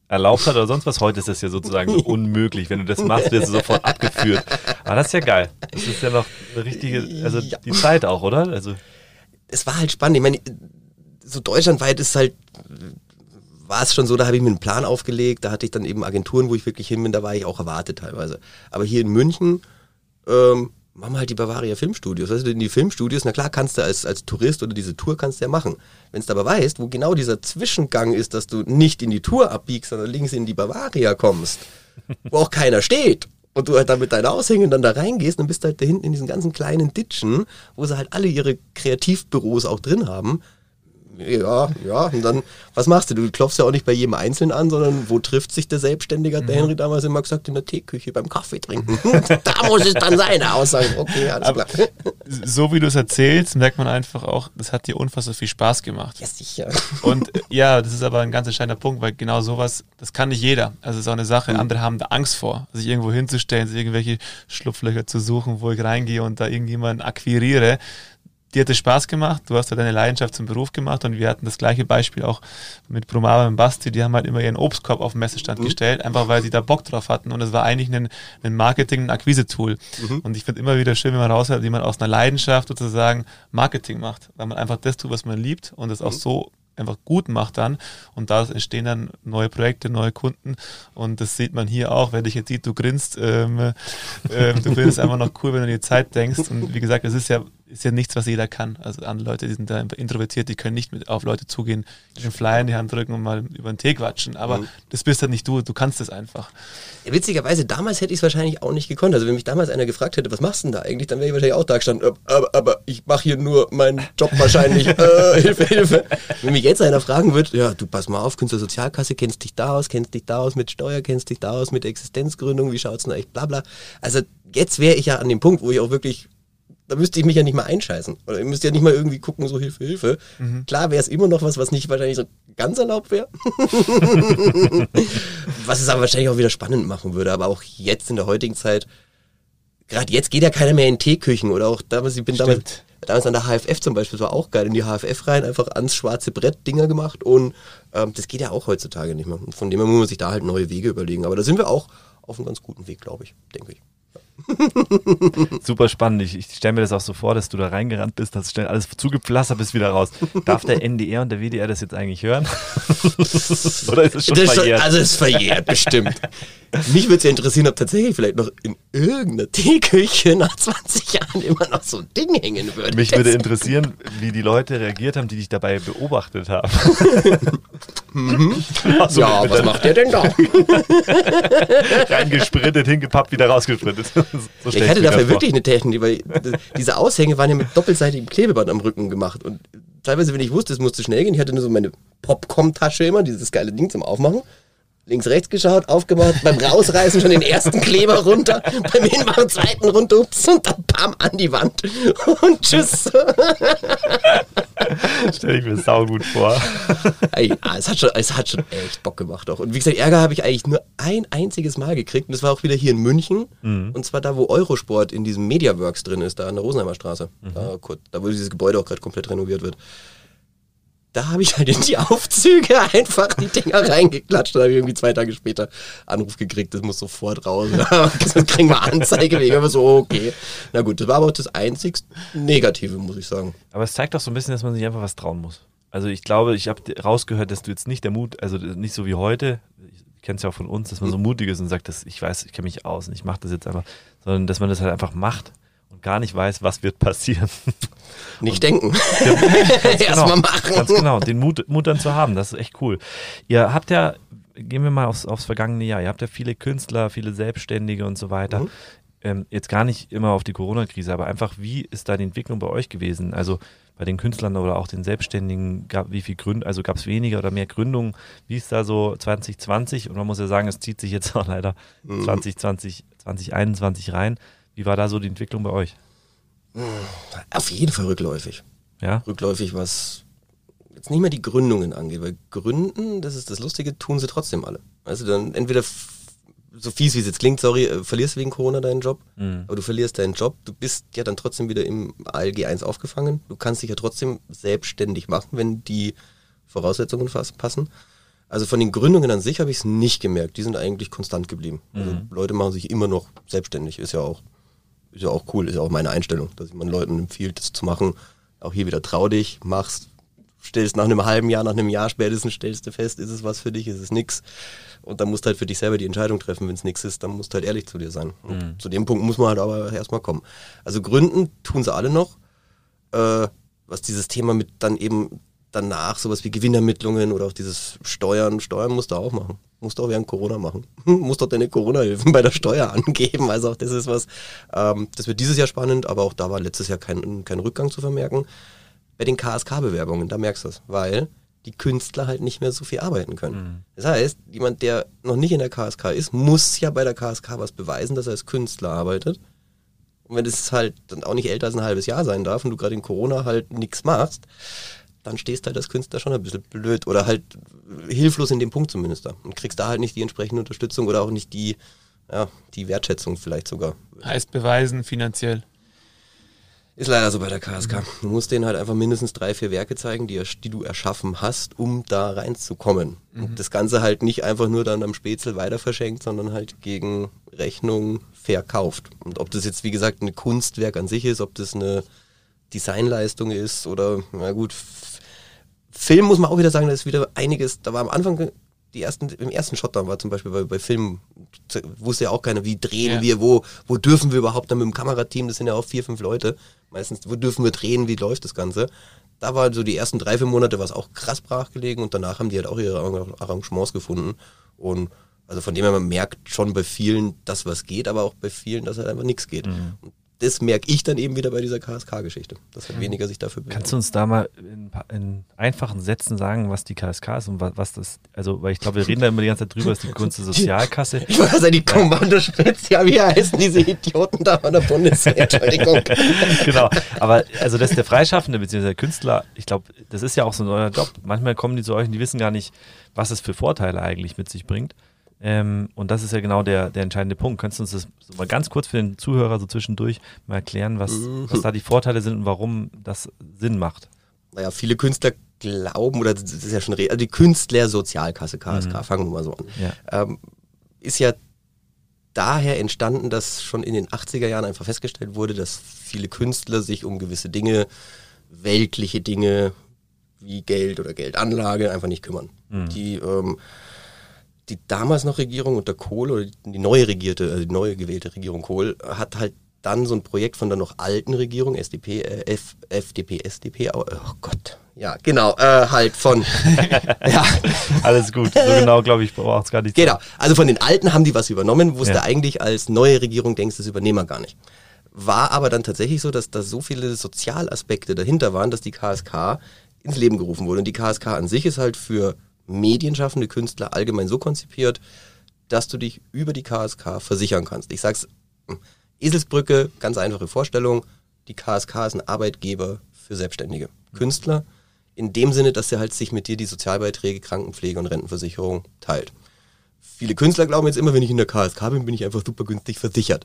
Speaker 2: erlaubt hat oder sonst was. Heute ist das ja sozusagen so unmöglich. Wenn du das machst, wirst du sofort abgeführt. Aber das ist ja geil. Das ist ja noch eine richtige, also ja. die Zeit auch, oder? Also
Speaker 4: es war halt spannend. Ich meine, so deutschlandweit ist halt war es schon so, da habe ich mir einen Plan aufgelegt, da hatte ich dann eben Agenturen, wo ich wirklich hin bin, da war ich auch erwartet teilweise. Aber hier in München ähm, machen wir halt die Bavaria Filmstudios. Weißt du, in die Filmstudios, na klar, kannst du als, als Tourist oder diese Tour kannst du ja machen. Wenn du aber weißt, wo genau dieser Zwischengang ist, dass du nicht in die Tour abbiegst, sondern links in die Bavaria kommst, wo auch keiner steht, und du halt dann mit deinen Aushängen dann da reingehst, dann bist du halt da hinten in diesen ganzen kleinen Ditchen, wo sie halt alle ihre Kreativbüros auch drin haben, ja, ja. Und dann, was machst du? Du klopfst ja auch nicht bei jedem Einzelnen an, sondern wo trifft sich der Selbstständige? Hat der mhm. Henry damals immer gesagt, in der Teeküche beim Kaffee trinken. da muss es dann sein, Aussage. Okay, alles
Speaker 3: Aber klar. So wie du es erzählst, merkt man einfach auch, das hat dir unfassbar viel Spaß gemacht.
Speaker 4: Ja, sicher.
Speaker 3: Und ja, das ist aber ein ganz entscheidender Punkt, weil genau sowas, das kann nicht jeder. Also es ist auch eine Sache, mhm. andere haben da Angst vor, sich irgendwo hinzustellen, sich irgendwelche Schlupflöcher zu suchen, wo ich reingehe und da irgendjemanden akquiriere dir hat es Spaß gemacht, du hast ja deine Leidenschaft zum Beruf gemacht und wir hatten das gleiche Beispiel auch mit Brumava und Basti, die haben halt immer ihren Obstkorb auf den Messestand mhm. gestellt, einfach weil sie da Bock drauf hatten und es war eigentlich ein, ein Marketing, ein Akquise-Tool. Mhm. Und ich finde immer wieder schön, wenn man raushört, wie man aus einer Leidenschaft sozusagen Marketing macht, weil man einfach das tut, was man liebt und es mhm. auch so einfach gut macht dann und daraus entstehen dann neue Projekte, neue Kunden und das sieht man hier auch, wenn dich jetzt sieht, du grinst, ähm, ähm, du findest einfach noch cool, wenn du an die Zeit denkst und wie gesagt, es ist ja ist ja nichts, was jeder kann. Also andere Leute, die sind da introvertiert, die können nicht mit auf Leute zugehen, den Flyer in die Hand drücken und mal über den Tee quatschen. Aber mhm. das bist halt nicht du, du kannst es einfach.
Speaker 4: Ja, witzigerweise, damals hätte ich es wahrscheinlich auch nicht gekonnt. Also wenn mich damals einer gefragt hätte, was machst du denn da eigentlich, dann wäre ich wahrscheinlich auch da gestanden, aber, aber ich mache hier nur meinen Job wahrscheinlich. äh, Hilfe, Hilfe. Wenn mich jetzt einer fragen wird, ja, du pass mal auf, Künstlersozialkasse, kennst dich da aus, kennst dich da aus mit Steuer, kennst dich da aus mit Existenzgründung, wie schaut's denn eigentlich, bla bla. Also jetzt wäre ich ja an dem Punkt, wo ich auch wirklich da müsste ich mich ja nicht mal einscheißen. Oder ich müsste ja nicht mal irgendwie gucken, so Hilfe, Hilfe. Mhm. Klar wäre es immer noch was, was nicht wahrscheinlich so ganz erlaubt wäre. was es aber wahrscheinlich auch wieder spannend machen würde. Aber auch jetzt in der heutigen Zeit, gerade jetzt geht ja keiner mehr in Teeküchen oder auch damals, ich bin damals, damals an der HFF zum Beispiel, das war auch geil, in die HFF rein, einfach ans schwarze Brett Dinger gemacht und ähm, das geht ja auch heutzutage nicht mehr. Und von dem her muss man sich da halt neue Wege überlegen. Aber da sind wir auch auf einem ganz guten Weg, glaube ich, denke ich.
Speaker 2: Super spannend. Ich, ich stelle mir das auch so vor, dass du da reingerannt bist, hast schnell alles zugepflastert, bist wieder raus. Darf der NDR und der WDR das jetzt eigentlich hören?
Speaker 4: Oder ist es schon das verjährt? Also es ist verjährt, bestimmt. Mich würde es ja interessieren, ob tatsächlich vielleicht noch in irgendeiner Teeküche nach 20 Jahren immer noch so ein Ding hängen würde.
Speaker 2: Mich würde interessieren, wie die Leute reagiert haben, die dich dabei beobachtet haben.
Speaker 4: mhm. so, ja, was macht der denn da?
Speaker 2: Reingesprintet, hingepappt, wieder rausgesprintet.
Speaker 4: So ich hatte dafür wirklich eine Technik, weil diese Aushänge waren ja mit doppelseitigem Klebeband am Rücken gemacht. Und teilweise, wenn ich wusste, es musste schnell gehen, ich hatte nur so meine Popcorn-Tasche immer, dieses geile Ding zum Aufmachen links, rechts geschaut, aufgemacht, beim Rausreißen schon den ersten Kleber runter, beim Hinmachen zweiten runter, ups, und dann pam an die Wand und tschüss.
Speaker 2: Stell ich mir sau gut vor.
Speaker 4: Ey, es, hat schon, es hat schon echt Bock gemacht auch. Und wie gesagt, Ärger habe ich eigentlich nur ein einziges Mal gekriegt und das war auch wieder hier in München mhm. und zwar da, wo Eurosport in diesem Mediaworks drin ist, da an der Rosenheimer Straße. Mhm. Da, da, wo dieses Gebäude auch gerade komplett renoviert wird da habe ich halt in die Aufzüge einfach die Dinger reingeklatscht. Da habe ich irgendwie zwei Tage später Anruf gekriegt, das muss sofort raus. Dann kriegen wir Anzeige wegen. Aber so, okay. Na gut, das war aber auch das einzig Negative, muss ich sagen.
Speaker 2: Aber es zeigt doch so ein bisschen, dass man sich einfach was trauen muss. Also ich glaube, ich habe rausgehört, dass du jetzt nicht der Mut, also nicht so wie heute, ich kenne es ja auch von uns, dass man so mutig ist und sagt, dass ich weiß, ich kenne mich aus und ich mache das jetzt einfach, sondern dass man das halt einfach macht gar nicht weiß, was wird passieren.
Speaker 4: Nicht und, denken.
Speaker 2: Erstmal genau, machen. Ganz genau, den Mut, Mut dann zu haben, das ist echt cool. Ihr habt ja, gehen wir mal aufs, aufs vergangene Jahr, ihr habt ja viele Künstler, viele Selbstständige und so weiter. Mhm. Ähm, jetzt gar nicht immer auf die Corona-Krise, aber einfach, wie ist da die Entwicklung bei euch gewesen? Also bei den Künstlern oder auch den Selbstständigen, gab, wie viel Gründ, also gab es weniger oder mehr Gründungen? Wie ist da so 2020? Und man muss ja sagen, es zieht sich jetzt auch leider mhm. 2020, 2021 rein. Wie war da so die Entwicklung bei euch?
Speaker 4: Auf jeden Fall rückläufig.
Speaker 2: Ja?
Speaker 4: Rückläufig, was jetzt nicht mehr die Gründungen angeht, weil Gründen, das ist das Lustige, tun sie trotzdem alle. Also dann entweder so fies wie es jetzt klingt, sorry, äh, verlierst wegen Corona deinen Job, mhm. aber du verlierst deinen Job, du bist ja dann trotzdem wieder im ALG 1 aufgefangen, du kannst dich ja trotzdem selbstständig machen, wenn die Voraussetzungen passen. Also von den Gründungen an sich habe ich es nicht gemerkt, die sind eigentlich konstant geblieben. Also mhm. Leute machen sich immer noch selbstständig, ist ja auch ist ja auch cool, ist ja auch meine Einstellung, dass man Leuten empfiehlt, das zu machen. Auch hier wieder trau dich, machst, stellst nach einem halben Jahr, nach einem Jahr spätestens stellst du fest, ist es was für dich, ist es nix. Und dann musst du halt für dich selber die Entscheidung treffen, wenn es nichts ist, dann musst du halt ehrlich zu dir sein. Mhm. Zu dem Punkt muss man halt aber erstmal kommen. Also gründen tun sie alle noch. Äh, was dieses Thema mit dann eben danach sowas wie Gewinnermittlungen oder auch dieses Steuern, Steuern musst du auch machen. Musst du auch während Corona machen. musst doch deine Corona-Hilfen bei der Steuer angeben. Also auch das ist was, ähm, das wird dieses Jahr spannend, aber auch da war letztes Jahr kein, kein Rückgang zu vermerken. Bei den KSK-Bewerbungen, da merkst du es, weil die Künstler halt nicht mehr so viel arbeiten können. Mhm. Das heißt, jemand, der noch nicht in der KSK ist, muss ja bei der KSK was beweisen, dass er als Künstler arbeitet. Und wenn das halt dann auch nicht älter als ein halbes Jahr sein darf und du gerade in Corona halt nichts machst, dann stehst du halt als Künstler schon ein bisschen blöd oder halt hilflos in dem Punkt zumindest da und kriegst da halt nicht die entsprechende Unterstützung oder auch nicht die, ja, die Wertschätzung vielleicht sogar.
Speaker 3: Heißt beweisen finanziell.
Speaker 4: Ist leider so bei der KSK. Du musst denen halt einfach mindestens drei, vier Werke zeigen, die, die du erschaffen hast, um da reinzukommen. Mhm. Und das Ganze halt nicht einfach nur dann am Spätzle weiter verschenkt, sondern halt gegen Rechnung verkauft. Und ob das jetzt, wie gesagt, ein Kunstwerk an sich ist, ob das eine Designleistung ist oder, na gut, Film muss man auch wieder sagen, da ist wieder einiges, da war am Anfang die ersten, im ersten Shotdown war zum Beispiel bei, bei Filmen, wusste ja auch keiner, wie drehen
Speaker 3: Ja.
Speaker 4: wir, wo, wo dürfen wir überhaupt dann mit dem Kamerateam, das sind ja auch vier, fünf Leute, meistens, wo dürfen wir drehen, wie läuft das Ganze. Da war so die ersten drei, vier Monate war es auch krass brach gelegen und danach haben die halt auch ihre Arrang- Arrangements gefunden. Und also von dem her, man merkt schon bei vielen, dass was geht, aber auch bei vielen, dass halt einfach nichts geht.
Speaker 2: Mhm.
Speaker 4: Und das merke ich dann eben wieder bei dieser KSK-Geschichte, dass halt weniger sich dafür
Speaker 2: Kannst du uns da mal in, in einfachen Sätzen sagen, was die KSK ist und was, was das, also, weil ich glaube, wir reden da immer die ganze Zeit drüber, ist die Kunst der Sozialkasse.
Speaker 4: Ich weiß ja, die Kommandospezial, wie heißen diese Idioten da von der Bundeswehr? Entschuldigung.
Speaker 2: genau. Aber also das ist der Freischaffende bzw. der Künstler, ich glaube, das ist ja auch so ein neuer Job. Manchmal kommen die zu euch und die wissen gar nicht, was es für Vorteile eigentlich mit sich bringt. Ähm, und das ist ja genau der, der entscheidende Punkt. Könntest du uns das so mal ganz kurz für den Zuhörer so zwischendurch mal erklären, was, was da die Vorteile sind und warum das Sinn macht?
Speaker 4: Naja, viele Künstler glauben, oder das ist ja schon, also die Künstlersozialkasse, KSK, fangen wir mal so an,
Speaker 2: Ja.
Speaker 4: ähm, ist ja daher entstanden, dass schon in den 80er Jahren einfach festgestellt wurde, dass viele Künstler sich um gewisse Dinge, weltliche Dinge wie Geld oder Geldanlage einfach nicht kümmern. Die, ähm, die damals noch Regierung unter Kohl oder die, neue regierte, also die neue gewählte Regierung Kohl hat halt dann so ein Projekt von der noch alten Regierung, SDP, äh, F, FDP, SDP, oh Gott, ja, genau, äh, halt von, ja,
Speaker 2: Alles gut. So genau, glaube ich, braucht es gar nicht.
Speaker 4: Genau, also von den Alten haben die was übernommen, wusste
Speaker 2: Ja.
Speaker 4: eigentlich als neue Regierung denkst, das übernehmen wir gar nicht. War aber dann tatsächlich so, dass da so viele Sozialaspekte dahinter waren, dass die KSK ins Leben gerufen wurde. Und die KSK an sich ist halt für medienschaffende Künstler allgemein so konzipiert, dass du dich über die KSK versichern kannst. Ich sag's, hm, Eselsbrücke, ganz einfache Vorstellung. Die KSK ist ein Arbeitgeber für selbstständige Künstler. In dem Sinne, dass er halt sich mit dir die Sozialbeiträge, Krankenpflege und Rentenversicherung teilt. Viele Künstler glauben jetzt immer, wenn ich in der KSK bin, bin ich einfach super günstig versichert.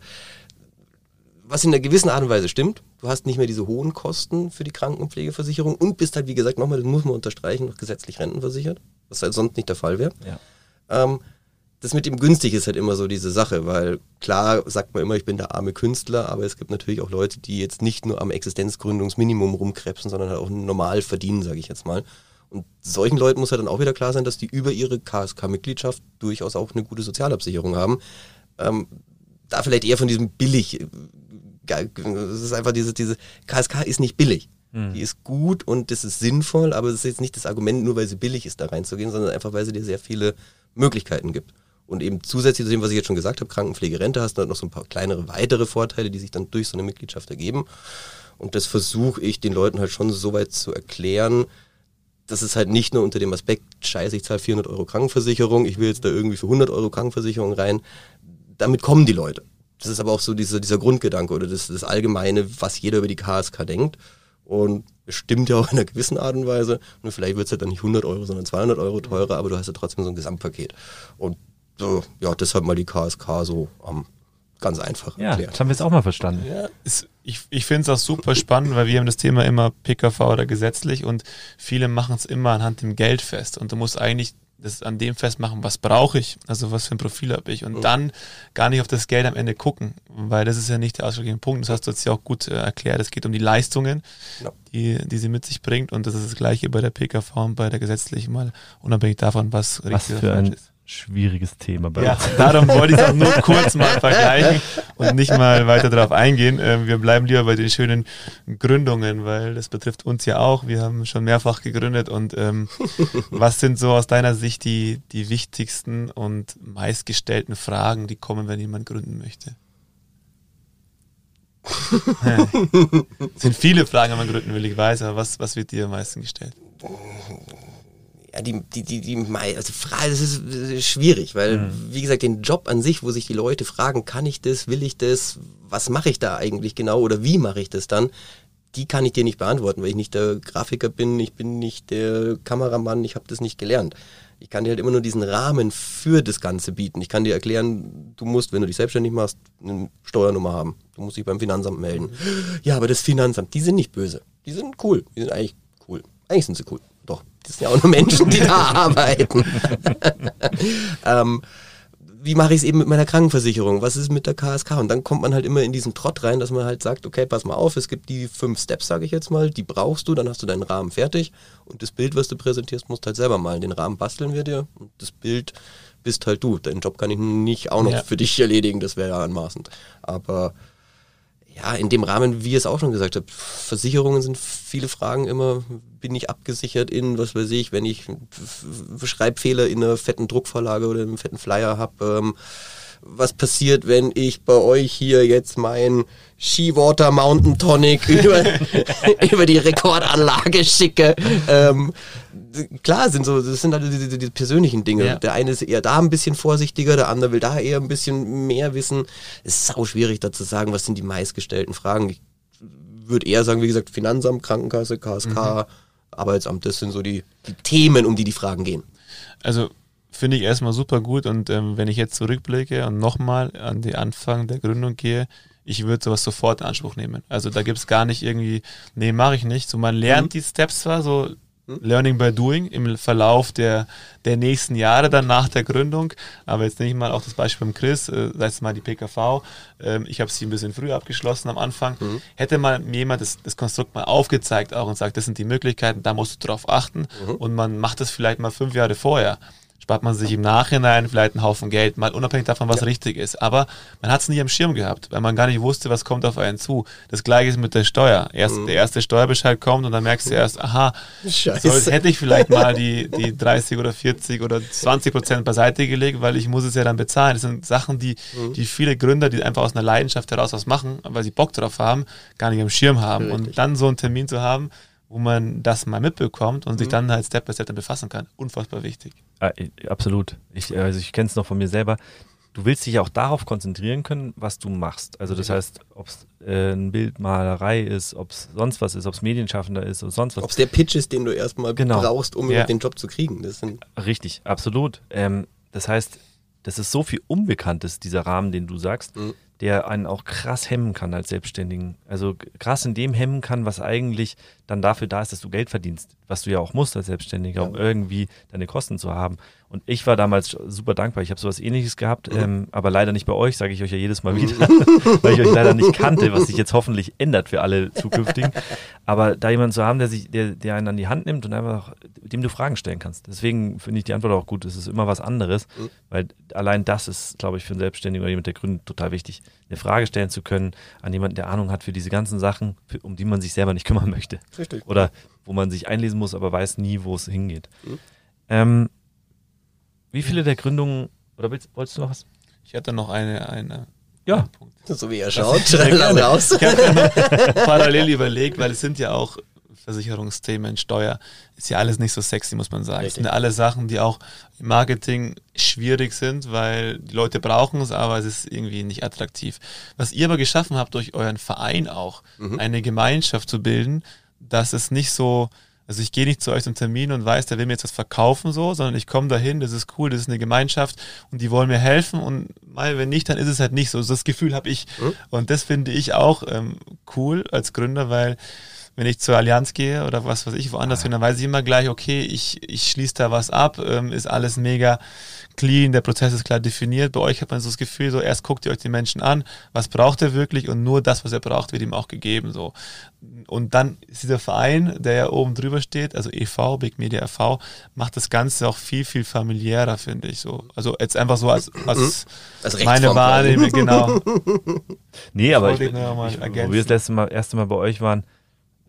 Speaker 4: Was in einer gewissen Art und Weise stimmt. Du hast nicht mehr diese hohen Kosten für die Krankenpflegeversicherung und bist halt, wie gesagt, nochmal, das muss man unterstreichen, noch gesetzlich rentenversichert, was halt sonst nicht der Fall wäre.
Speaker 2: Ja.
Speaker 4: Ähm, das mit dem günstig ist halt immer so diese Sache, weil klar sagt man immer, ich bin der arme Künstler, aber es gibt natürlich auch Leute, die jetzt nicht nur am Existenzgründungsminimum rumkrebsen, sondern halt auch normal verdienen, sage ich jetzt mal. Und solchen Leuten muss ja dann auch wieder klar sein, dass die über ihre KSK-Mitgliedschaft durchaus auch eine gute Sozialabsicherung haben. Ähm, da vielleicht eher von diesem billig, äh, es ist einfach diese, diese, KSK ist nicht billig. Die ist gut und das ist sinnvoll, aber es ist jetzt nicht das Argument, nur weil sie billig ist, da reinzugehen, sondern einfach, weil sie dir sehr viele Möglichkeiten gibt. Und eben zusätzlich zu dem, was ich jetzt schon gesagt habe, Krankenpflege, Rente, hast du halt noch so ein paar kleinere weitere Vorteile, die sich dann durch so eine Mitgliedschaft ergeben. Und das versuche ich den Leuten halt schon so weit zu erklären, dass es halt nicht nur unter dem Aspekt, scheiße, ich zahle 400 Euro Krankenversicherung, ich will jetzt da irgendwie für 100 Euro Krankenversicherung rein. Damit kommen die Leute. Das ist aber auch so dieser, dieser Grundgedanke oder das, das Allgemeine, was jeder über die KSK denkt. Und es stimmt ja auch in einer gewissen Art und Weise. Nur vielleicht wird es halt dann nicht 100 Euro, sondern 200 Euro teurer, aber du hast ja trotzdem so ein Gesamtpaket. Und so, ja, deshalb mal die KSK so am ganz einfach
Speaker 2: Ja,
Speaker 4: erklärt.
Speaker 2: das haben wir jetzt auch mal verstanden.
Speaker 3: Ja, ist, ich, ich finde es auch super spannend, weil wir haben das Thema immer PKV oder gesetzlich und viele machen es immer anhand dem Geld fest. Und du musst eigentlich das an dem festmachen, was brauche ich, also was für ein Profil habe ich. Und dann gar nicht auf das Geld am Ende gucken, weil das ist ja nicht der ausschlaggebende Punkt. Das hast du jetzt ja auch gut äh, erklärt. Es geht um die Leistungen,
Speaker 4: Genau.
Speaker 3: die, die sie mit sich bringt. Und das ist das Gleiche bei der PKV und bei der gesetzlichen, mal unabhängig davon, was
Speaker 2: Was
Speaker 3: richtig
Speaker 2: für
Speaker 3: oder falsch
Speaker 2: ein
Speaker 3: ist.
Speaker 2: Schwieriges Thema bei
Speaker 3: Ja,
Speaker 2: uns.
Speaker 3: darum wollte ich es auch nur kurz mal vergleichen und nicht mal weiter darauf eingehen. Ähm, Wir bleiben lieber bei den schönen Gründungen, weil das betrifft uns ja auch. Wir haben schon mehrfach gegründet und ähm, was sind so aus deiner Sicht die, die wichtigsten und meistgestellten Fragen, die kommen, wenn jemand gründen möchte? Ja. sind viele Fragen, wenn man gründen will, ich weiß, aber was, was wird dir am meisten gestellt?
Speaker 4: Ja, die, die, die, die, also Frage, das ist schwierig, weil, wie gesagt, den Job an sich, wo sich die Leute fragen, kann ich das, will ich das, was mache ich da eigentlich genau oder wie mache ich das dann, die kann ich dir nicht beantworten, weil ich nicht der Grafiker bin, ich bin nicht der Kameramann, ich habe das nicht gelernt. Ich kann dir halt immer nur diesen Rahmen für das Ganze bieten. Ich kann dir erklären, du musst, wenn du dich selbstständig machst, eine Steuernummer haben. Du musst dich beim Finanzamt melden. Ja, aber das Finanzamt, die sind nicht böse. Die sind cool. Die sind eigentlich cool. Eigentlich sind sie cool. Das sind ja auch nur Menschen, die da arbeiten. ähm, wie mache ich es eben mit meiner Krankenversicherung? Was ist mit der KSK? Und dann kommt man halt immer in diesen Trott rein, dass man halt sagt, okay, pass mal auf, es gibt die fünf Steps, sage ich jetzt mal, die brauchst du, dann hast du deinen Rahmen fertig und das Bild, was du präsentierst, musst halt selber malen. Den Rahmen basteln wir dir und das Bild bist halt du. Deinen Job kann ich nicht auch noch ja. für dich erledigen, das wäre ja anmaßend. Aber ja, in dem Rahmen, wie ihr es auch schon gesagt habt, Versicherungen sind viele Fragen immer, bin ich abgesichert in, was weiß ich, wenn ich Schreibfehler in einer fetten Druckvorlage oder einem fetten Flyer habe, ähm, was passiert, wenn ich bei euch hier jetzt mein Skiwater Mountain Tonic über, über die Rekordanlage schicke. Ähm, klar, sind so, das sind halt die, die persönlichen Dinge. Ja. Der eine ist eher da ein bisschen vorsichtiger, der andere will da eher ein bisschen mehr wissen. Es ist sau schwierig da zu sagen, was sind die meistgestellten Fragen. Ich würde eher sagen, wie gesagt, Finanzamt, Krankenkasse, KSK, mhm. Arbeitsamt, das sind so die, die Themen, um die die Fragen gehen.
Speaker 3: Also finde ich erstmal super gut und ähm, wenn ich jetzt zurückblicke und nochmal an den Anfang der Gründung gehe, ich würde sowas sofort in Anspruch nehmen. Also da gibt es gar nicht irgendwie, nee, mache ich nicht. So man lernt mhm. die Steps zwar, so mhm. Learning by Doing im Verlauf der, der nächsten Jahre dann nach der Gründung, aber jetzt nicht mal auch das Beispiel beim Chris, äh, sei es mal die PKV, ähm, ich habe sie ein bisschen früher abgeschlossen am Anfang. Mhm. Hätte mal jemand das, das Konstrukt mal aufgezeigt auch und sagt, das sind die Möglichkeiten, da musst du drauf achten mhm. und man macht das vielleicht mal fünf Jahre vorher spart man sich im Nachhinein vielleicht einen Haufen Geld, mal unabhängig davon, was ja. richtig ist. Aber man hat es nie am Schirm gehabt, weil man gar nicht wusste, was kommt auf einen zu. Das gleiche ist mit der Steuer. Erst mhm. der erste Steuerbescheid kommt und dann merkst du erst, aha, so hätte ich vielleicht mal die, die 30 oder 40 oder 20 Prozent beiseite gelegt, weil ich muss es ja dann bezahlen. Das sind Sachen, die, mhm. die viele Gründer, die einfach aus einer Leidenschaft heraus was machen, weil sie Bock drauf haben, gar nicht am Schirm haben. Richtig. Und dann so einen Termin zu haben, wo man das mal mitbekommt und mhm. sich dann halt Step by Step dann befassen kann. Unfassbar wichtig.
Speaker 2: Ah, absolut. Ich, also ich kenne es noch von mir selber. Du willst dich ja auch darauf konzentrieren können, was du machst. Also das heißt, ob es äh, ein Bildmalerei ist, ob es sonst was ist, ob es Medienschaffender ist oder sonst was.
Speaker 4: Ob es der Pitch ist, den du erstmal genau. brauchst, um ja. den Job zu kriegen. Das sind
Speaker 2: Richtig, absolut. Ähm, das heißt, das ist so viel Unbekanntes, dieser Rahmen, den du sagst. Mhm der einen auch krass hemmen kann als Selbstständigen. Also krass in dem hemmen kann, was eigentlich dann dafür da ist, dass du Geld verdienst, was du ja auch musst als Selbstständiger, ja. um irgendwie deine Kosten zu haben. Und ich war damals super dankbar. Ich habe sowas ähnliches gehabt, mhm. ähm, aber leider nicht bei euch, sage ich euch ja jedes Mal wieder, weil ich euch leider nicht kannte, was sich jetzt hoffentlich ändert für alle zukünftigen. Aber da jemanden zu haben, der sich, der, der einen an die Hand nimmt und einfach, dem du Fragen stellen kannst. Deswegen finde ich die Antwort auch gut. Es ist immer was anderes, mhm. weil allein das ist, glaube ich, für einen Selbstständigen oder jemand, der gründet, total wichtig, eine Frage stellen zu können an jemanden, der Ahnung hat für diese ganzen Sachen, für, um die man sich selber nicht kümmern möchte. Richtig. Oder wo man sich einlesen muss, aber weiß nie, wo es hingeht. Mhm. Ähm, wie viele der Gründungen, oder willst, wolltest du noch was?
Speaker 3: Ich hatte noch eine, eine
Speaker 2: ja.
Speaker 4: So wie er schaut, lass raus.
Speaker 3: Ich habe parallel überlegt, weil es sind ja auch Versicherungsthemen, Steuer, ist ja alles nicht so sexy, muss man sagen. Es sind alle Sachen, die auch im Marketing schwierig sind, weil die Leute brauchen es, aber es ist irgendwie nicht attraktiv. Was ihr aber geschaffen habt, durch euren Verein auch, mhm. eine Gemeinschaft zu bilden, dass es nicht so, also ich gehe nicht zu euch zum Termin und weiß, der will mir jetzt was verkaufen so, sondern ich komme dahin, das ist cool, das ist eine Gemeinschaft und die wollen mir helfen und mal wenn nicht, dann ist es halt nicht so. Das Gefühl habe ich mhm. und das finde ich auch ähm, cool als Gründer, weil wenn ich zur Allianz gehe oder was weiß ich woanders ah, ja. bin, dann weiß ich immer gleich, okay, ich, ich schließe da was ab, ähm, ist alles mega clean, der Prozess ist klar definiert. Bei euch hat man so das Gefühl, so erst guckt ihr euch den Menschen an, was braucht er wirklich und nur das, was er braucht, wird ihm auch gegeben. So. Und dann ist dieser Verein, der ja oben drüber steht, also e.V., Big Media e.V., macht das Ganze auch viel, viel familiärer, finde ich. So. Also jetzt einfach so als, als, als meine Wahrnehmung, genau.
Speaker 2: nee, aber ich, ich, wo wir das letzte Mal, erste Mal bei euch waren,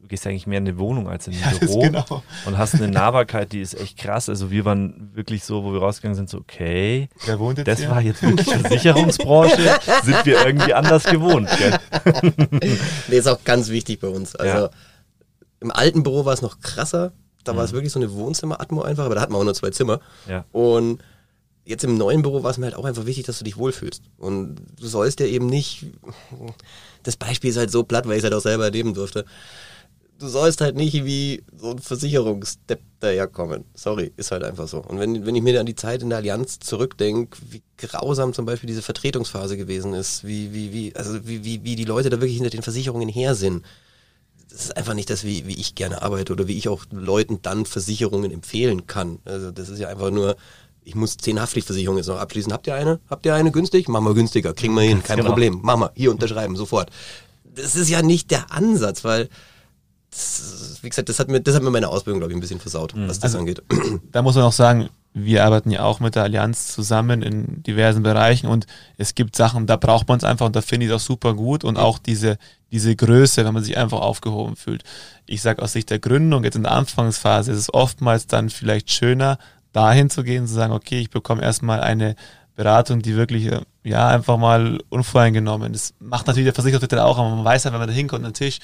Speaker 2: du gehst eigentlich mehr in eine Wohnung als in ein ja, Büro genau. und hast eine Nahbarkeit, die ist echt krass. Also wir waren wirklich so, wo wir rausgegangen sind, so okay,
Speaker 3: Wer wohnt jetzt
Speaker 2: das
Speaker 3: hier?
Speaker 2: war jetzt wirklich Versicherungsbranche, sind wir irgendwie anders gewohnt. Gell?
Speaker 4: nee, ist auch ganz wichtig bei uns. Also ja. im alten Büro war es noch krasser, da mhm. war es mhm. wirklich so eine Wohnzimmer-Atmo einfach, aber da hatten wir auch nur zwei Zimmer.
Speaker 2: Ja.
Speaker 4: Und jetzt im neuen Büro war es mir halt auch einfach wichtig, dass du dich wohlfühlst. Und du sollst ja eben nicht, das Beispiel ist halt so platt, weil ich es halt auch selber erleben durfte du sollst halt nicht wie so ein Versicherungsstep daherkommen. Sorry, ist halt einfach so. Und wenn, wenn ich mir an die Zeit in der Allianz zurückdenke, wie grausam zum Beispiel diese Vertretungsphase gewesen ist, wie, wie, wie, also wie, wie, wie die Leute da wirklich hinter den Versicherungen her sind. Das ist einfach nicht das, wie, wie ich gerne arbeite oder wie ich auch Leuten dann Versicherungen empfehlen kann. Also das ist ja einfach nur, ich muss zehn Haftpflichtversicherungen jetzt noch abschließen. Habt ihr eine? Habt ihr eine günstig? Machen wir günstiger, kriegen wir hin, kein
Speaker 2: genau.
Speaker 4: Problem. Machen wir, hier unterschreiben, sofort. Das ist ja nicht der Ansatz, weil, das, wie gesagt, das hat, mir, das hat mir meine Ausbildung, glaube ich, ein bisschen versaut, was das
Speaker 3: Also-
Speaker 4: angeht.
Speaker 3: Da muss man auch sagen, wir arbeiten ja auch mit der Allianz zusammen in diversen Bereichen und es gibt Sachen, da braucht man es einfach und da finde ich es auch super gut und auch diese, diese Größe, wenn man sich einfach aufgehoben fühlt. Ich sage aus Sicht der Gründung, jetzt in der Anfangsphase ist es oftmals dann vielleicht schöner, dahin zu gehen, zu sagen, okay, ich bekomme erstmal eine Beratung, die wirklich, äh, ja, einfach mal unvoreingenommen. Das macht natürlich der Versicherungsvertreter auch, aber man weiß ja, wenn man da hinkommt an den Tisch,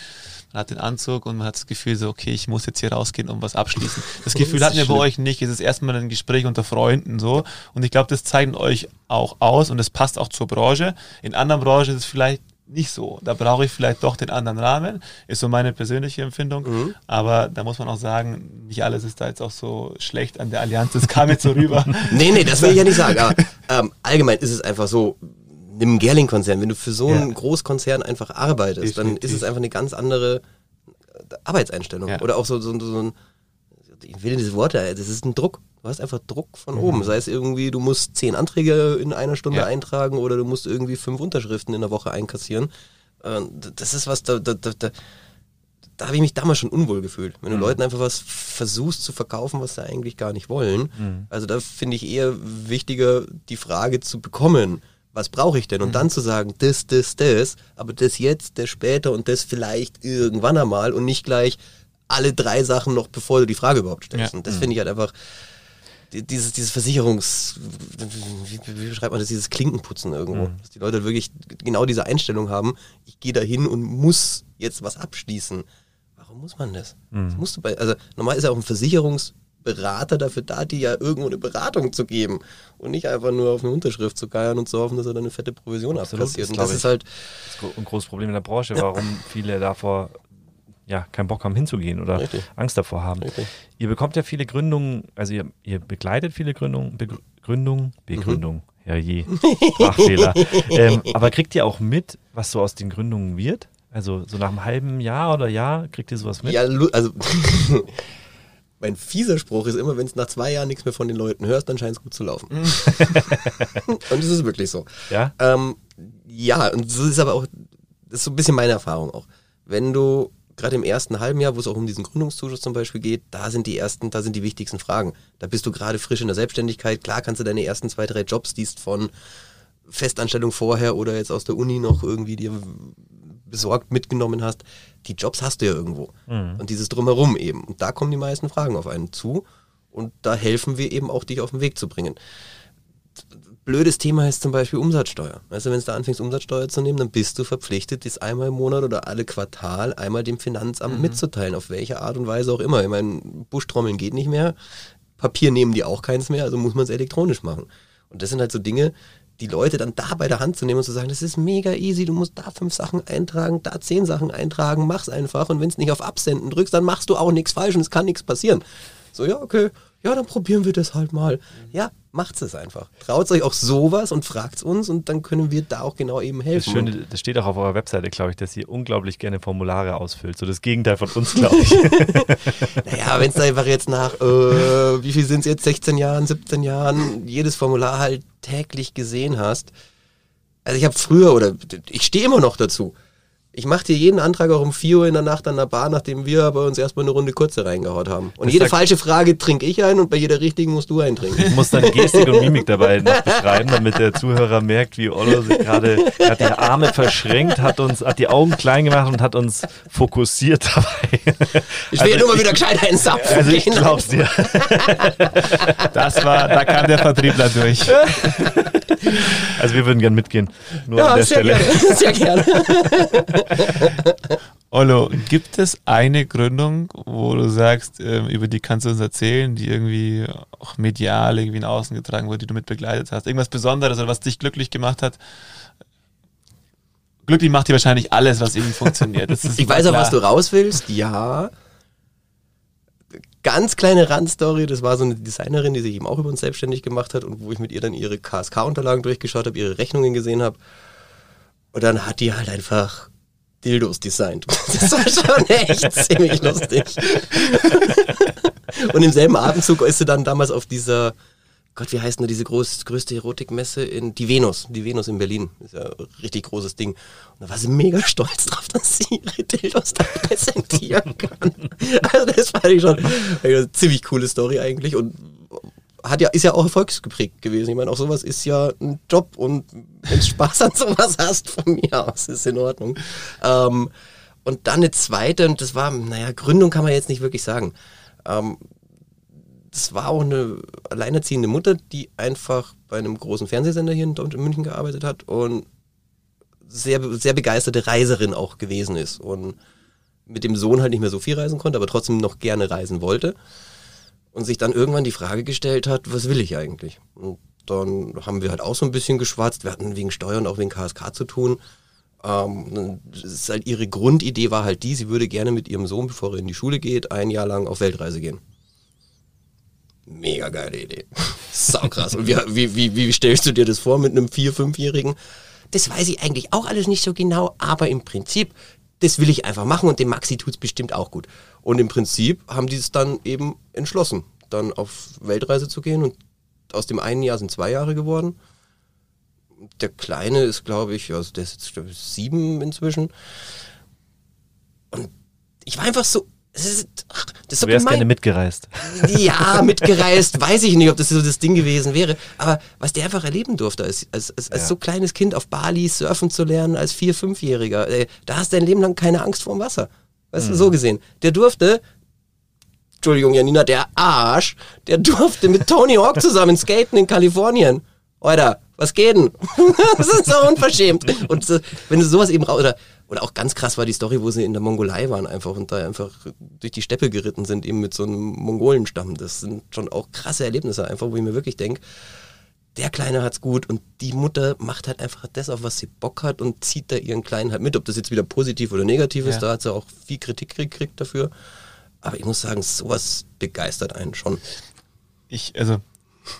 Speaker 3: man hat den Anzug und man hat das Gefühl so, okay, ich muss jetzt hier rausgehen und was abschließen. Das Gefühl
Speaker 4: Das
Speaker 3: hatten wir bei euch nicht. Es ist erstmal ein Gespräch unter Freunden so. Und ich glaube, das zeichnet euch auch aus und es passt auch zur Branche. In anderen Branchen ist es vielleicht nicht so. Da brauche ich vielleicht doch den anderen Rahmen. Ist so meine persönliche Empfindung.
Speaker 4: Mhm.
Speaker 3: Aber da muss man auch sagen, nicht alles ist da jetzt auch so schlecht an der Allianz. Das kam jetzt so rüber.
Speaker 4: Nee, nee, das will ich ja nicht sagen. Aber ähm, allgemein ist es einfach so, einen Gerling-Konzern, wenn du für so einen
Speaker 3: Ja.
Speaker 4: Großkonzern einfach arbeitest, dann ist es einfach eine ganz andere Arbeitseinstellung.
Speaker 3: Ja.
Speaker 4: Oder auch so, so, so ein, ich will diese Worte, das ist ein Druck. Du hast einfach Druck von oben. Sei es irgendwie, du musst zehn Anträge in einer Stunde
Speaker 3: Ja.
Speaker 4: eintragen oder du musst irgendwie fünf Unterschriften in der Woche einkassieren. Äh, Das ist was, da, da, da, da, da habe ich mich damals schon unwohl gefühlt. Wenn du Leuten einfach was versuchst zu verkaufen, was sie eigentlich gar nicht wollen. Also da finde ich eher wichtiger, die Frage zu bekommen, was brauche ich denn? Und dann zu sagen, das, das, das, aber das jetzt, das später und das vielleicht irgendwann einmal und nicht gleich alle drei Sachen noch, bevor du die Frage überhaupt stellst.
Speaker 3: Ja.
Speaker 4: Und das finde ich halt einfach, die- dieses, dieses Versicherungs, wie, wie beschreibt man das, dieses Klinkenputzen irgendwo. Dass die Leute wirklich genau diese Einstellung haben, ich gehe da hin und muss jetzt was abschließen. Warum muss man das? das musst du bei, also normal ist ja auch ein Versicherungsberater dafür da, dir ja irgendwo eine Beratung zu geben und nicht einfach nur auf eine Unterschrift zu geiern und zu hoffen, dass er dann eine fette Provision
Speaker 2: Absolut,
Speaker 4: abkassiert.
Speaker 2: das
Speaker 4: Und das ist halt,
Speaker 2: Das ist ein großes Problem in der Branche, warum viele davor ja, keinen Bock haben hinzugehen oder
Speaker 4: Richtig.
Speaker 2: Angst davor haben.
Speaker 4: Richtig.
Speaker 2: Ihr bekommt ja viele Gründungen, also ihr, ihr begleitet viele Gründungen, Begrü- Gründung, Begründung, ja je, Sprachfehler. ähm, aber kriegt ihr auch mit, was so aus den Gründungen wird? Also so nach einem halben Jahr oder Jahr kriegt ihr sowas mit?
Speaker 4: Ja, also mein fieser Spruch ist immer, wenn es nach zwei Jahren nichts mehr von den Leuten hörst, dann scheint es gut zu laufen. und das ist wirklich so.
Speaker 2: Ja?
Speaker 4: Ähm, ja, und das ist aber auch, das ist so ein bisschen meine Erfahrung auch. Wenn du gerade im ersten halben Jahr, wo es auch um diesen Gründungszuschuss zum Beispiel geht, da sind die ersten, da sind die wichtigsten Fragen. Da bist du gerade frisch in der Selbstständigkeit. Klar kannst du deine ersten zwei, drei Jobs, die es von Festanstellung vorher oder jetzt aus der Uni noch irgendwie dir besorgt mitgenommen hast, die Jobs hast du ja irgendwo. Und dieses Drumherum eben. Und da kommen die meisten Fragen auf einen zu. Und da helfen wir eben auch, dich auf den Weg zu bringen. Blödes Thema ist zum Beispiel Umsatzsteuer. Weißt du, wenn du da anfängst, Umsatzsteuer zu nehmen, dann bist du verpflichtet, das einmal im Monat oder alle Quartal einmal dem Finanzamt mitzuteilen, auf welche Art und Weise auch immer. Ich meine, Buschtrommeln geht nicht mehr, Papier nehmen die auch keins mehr, also muss man es elektronisch machen. Und das sind halt so Dinge, die Leute dann da bei der Hand zu nehmen und zu sagen, das ist mega easy, du musst da fünf Sachen eintragen, da zehn Sachen eintragen, mach's einfach und wenn es nicht auf Absenden drückst, dann machst du auch nichts falsch und es kann nichts passieren. So, ja, okay, ja, dann probieren wir das halt mal. Ja, macht's es einfach. Traut euch auch sowas und fragt's uns und dann können wir da auch genau eben
Speaker 2: Das
Speaker 4: helfen.
Speaker 2: Schöne, das steht auch auf eurer Webseite, glaube ich, dass ihr unglaublich gerne Formulare ausfüllt. So das Gegenteil von uns, glaube ich.
Speaker 4: Naja, wenn es einfach jetzt nach, äh, wie viel sind es jetzt, 16 Jahren, 17 Jahren, jedes Formular halt täglich gesehen hast. Also ich habe früher, oder ich stehe immer noch dazu, ich mache dir jeden Antrag auch um 4 Uhr in der Nacht an der Bar, nachdem wir aber uns erstmal eine Runde kurze reingehaut haben. Und
Speaker 2: Das
Speaker 4: jede falsche Frage trinke ich ein und bei jeder richtigen musst du eintrinken.
Speaker 2: Ich muss dann Gestik und Mimik dabei noch beschreiben, damit der Zuhörer merkt, wie Ollo sich gerade, er hat die Arme verschränkt, hat uns, hat die Augen klein gemacht und hat uns fokussiert dabei.
Speaker 4: Ich will nur mal wieder gescheit einen Zapfen.
Speaker 2: Also ich glaub's dir.
Speaker 3: Das war, da kam der Vertriebler durch.
Speaker 2: Also wir würden gern mitgehen. Nur an
Speaker 4: Ja,
Speaker 2: der
Speaker 4: sehr
Speaker 2: Stelle.
Speaker 4: gerne. Sehr gerne.
Speaker 3: Ollo, gibt es eine Gründung, wo du sagst, ähm, über die kannst du uns erzählen, die irgendwie auch medial irgendwie in Außen getragen wurde, die du mit begleitet hast? Irgendwas Besonderes oder was dich glücklich gemacht hat? Glücklich macht dir wahrscheinlich alles, was irgendwie funktioniert.
Speaker 4: Ich weiß auch, was du raus willst. Ja. Ganz kleine Randstory, das war so eine Designerin, die sich eben auch über uns selbstständig gemacht hat und wo ich mit ihr dann ihre KSK-Unterlagen durchgeschaut habe, ihre Rechnungen gesehen habe. Und dann hat die halt einfach Dildos designt. Das war schon echt ziemlich lustig. Und im selben Atemzug ist sie dann damals auf dieser Gott, wie heißt denn diese groß, größte Erotikmesse in die Venus, die Venus in Berlin. Ist ja ein richtig großes Ding. Und da war sie mega stolz drauf, dass sie ihre Dildos da präsentieren kann. Also das fand ich schon eine ziemlich coole Story eigentlich und hat ja, ist ja auch erfolgsgeprägt gewesen. Ich meine, auch sowas ist ja ein Job und wenn du Spaß an sowas hast, von mir aus ist in Ordnung. Ähm, und dann eine zweite, und das war, naja, Gründung kann man jetzt nicht wirklich sagen. Ähm, das war auch eine alleinerziehende Mutter, die einfach bei einem großen Fernsehsender hier in München gearbeitet hat und sehr, sehr begeisterte Reiserin auch gewesen ist und mit dem Sohn halt nicht mehr so viel reisen konnte, aber trotzdem noch gerne reisen wollte und sich dann irgendwann die Frage gestellt hat, was will ich eigentlich? Und dann haben wir halt auch so ein bisschen geschwatzt, wir hatten wegen Steuern auch wegen KSK zu tun. Ähm, halt ihre Grundidee war halt die, sie würde gerne mit ihrem Sohn, bevor er in die Schule geht, ein Jahr lang auf Weltreise gehen mega geile Idee. Sau krass. Und wie, wie, wie, wie stellst du dir das vor mit einem vier-, fünfjährigen? Das weiß ich eigentlich auch alles nicht so genau, aber im Prinzip, das will ich einfach machen und dem Maxi tut es bestimmt auch gut. Und im Prinzip haben die es dann eben entschlossen, dann auf Weltreise zu gehen und aus dem einen Jahr sind zwei Jahre geworden. Der Kleine ist, glaube ich, also der ist jetzt sieben inzwischen. Und ich war einfach so ist, ach,
Speaker 2: du wärst gerne mitgereist.
Speaker 4: Ja, mitgereist, weiß ich nicht, ob das so das Ding gewesen wäre. Aber was der einfach erleben durfte, als, als, als, als ja. so kleines Kind auf Bali surfen zu lernen, als Vier-, Fünfjähriger, ey, da hast du dein Leben lang keine Angst vor dem Wasser. Weißt mhm. du, so gesehen. Der durfte, Entschuldigung, Janina, der Arsch, der durfte mit Tony Hawk zusammen skaten in Kalifornien. Alter, was geht denn? das ist so unverschämt. Und wenn du sowas eben raus, oder oder auch ganz krass war die Story, wo sie in der Mongolei waren einfach und da einfach durch die Steppe geritten sind, eben mit so einem Mongolenstamm. Das sind schon auch krasse Erlebnisse einfach, wo ich mir wirklich denke, der Kleine hat's gut und die Mutter macht halt einfach das, auf was sie Bock hat und zieht da ihren Kleinen halt mit. Ob das jetzt wieder positiv oder negativ ist, ja. da hat sie auch viel Kritik gekriegt dafür. Aber ich muss sagen, sowas begeistert einen schon.
Speaker 3: Ich, also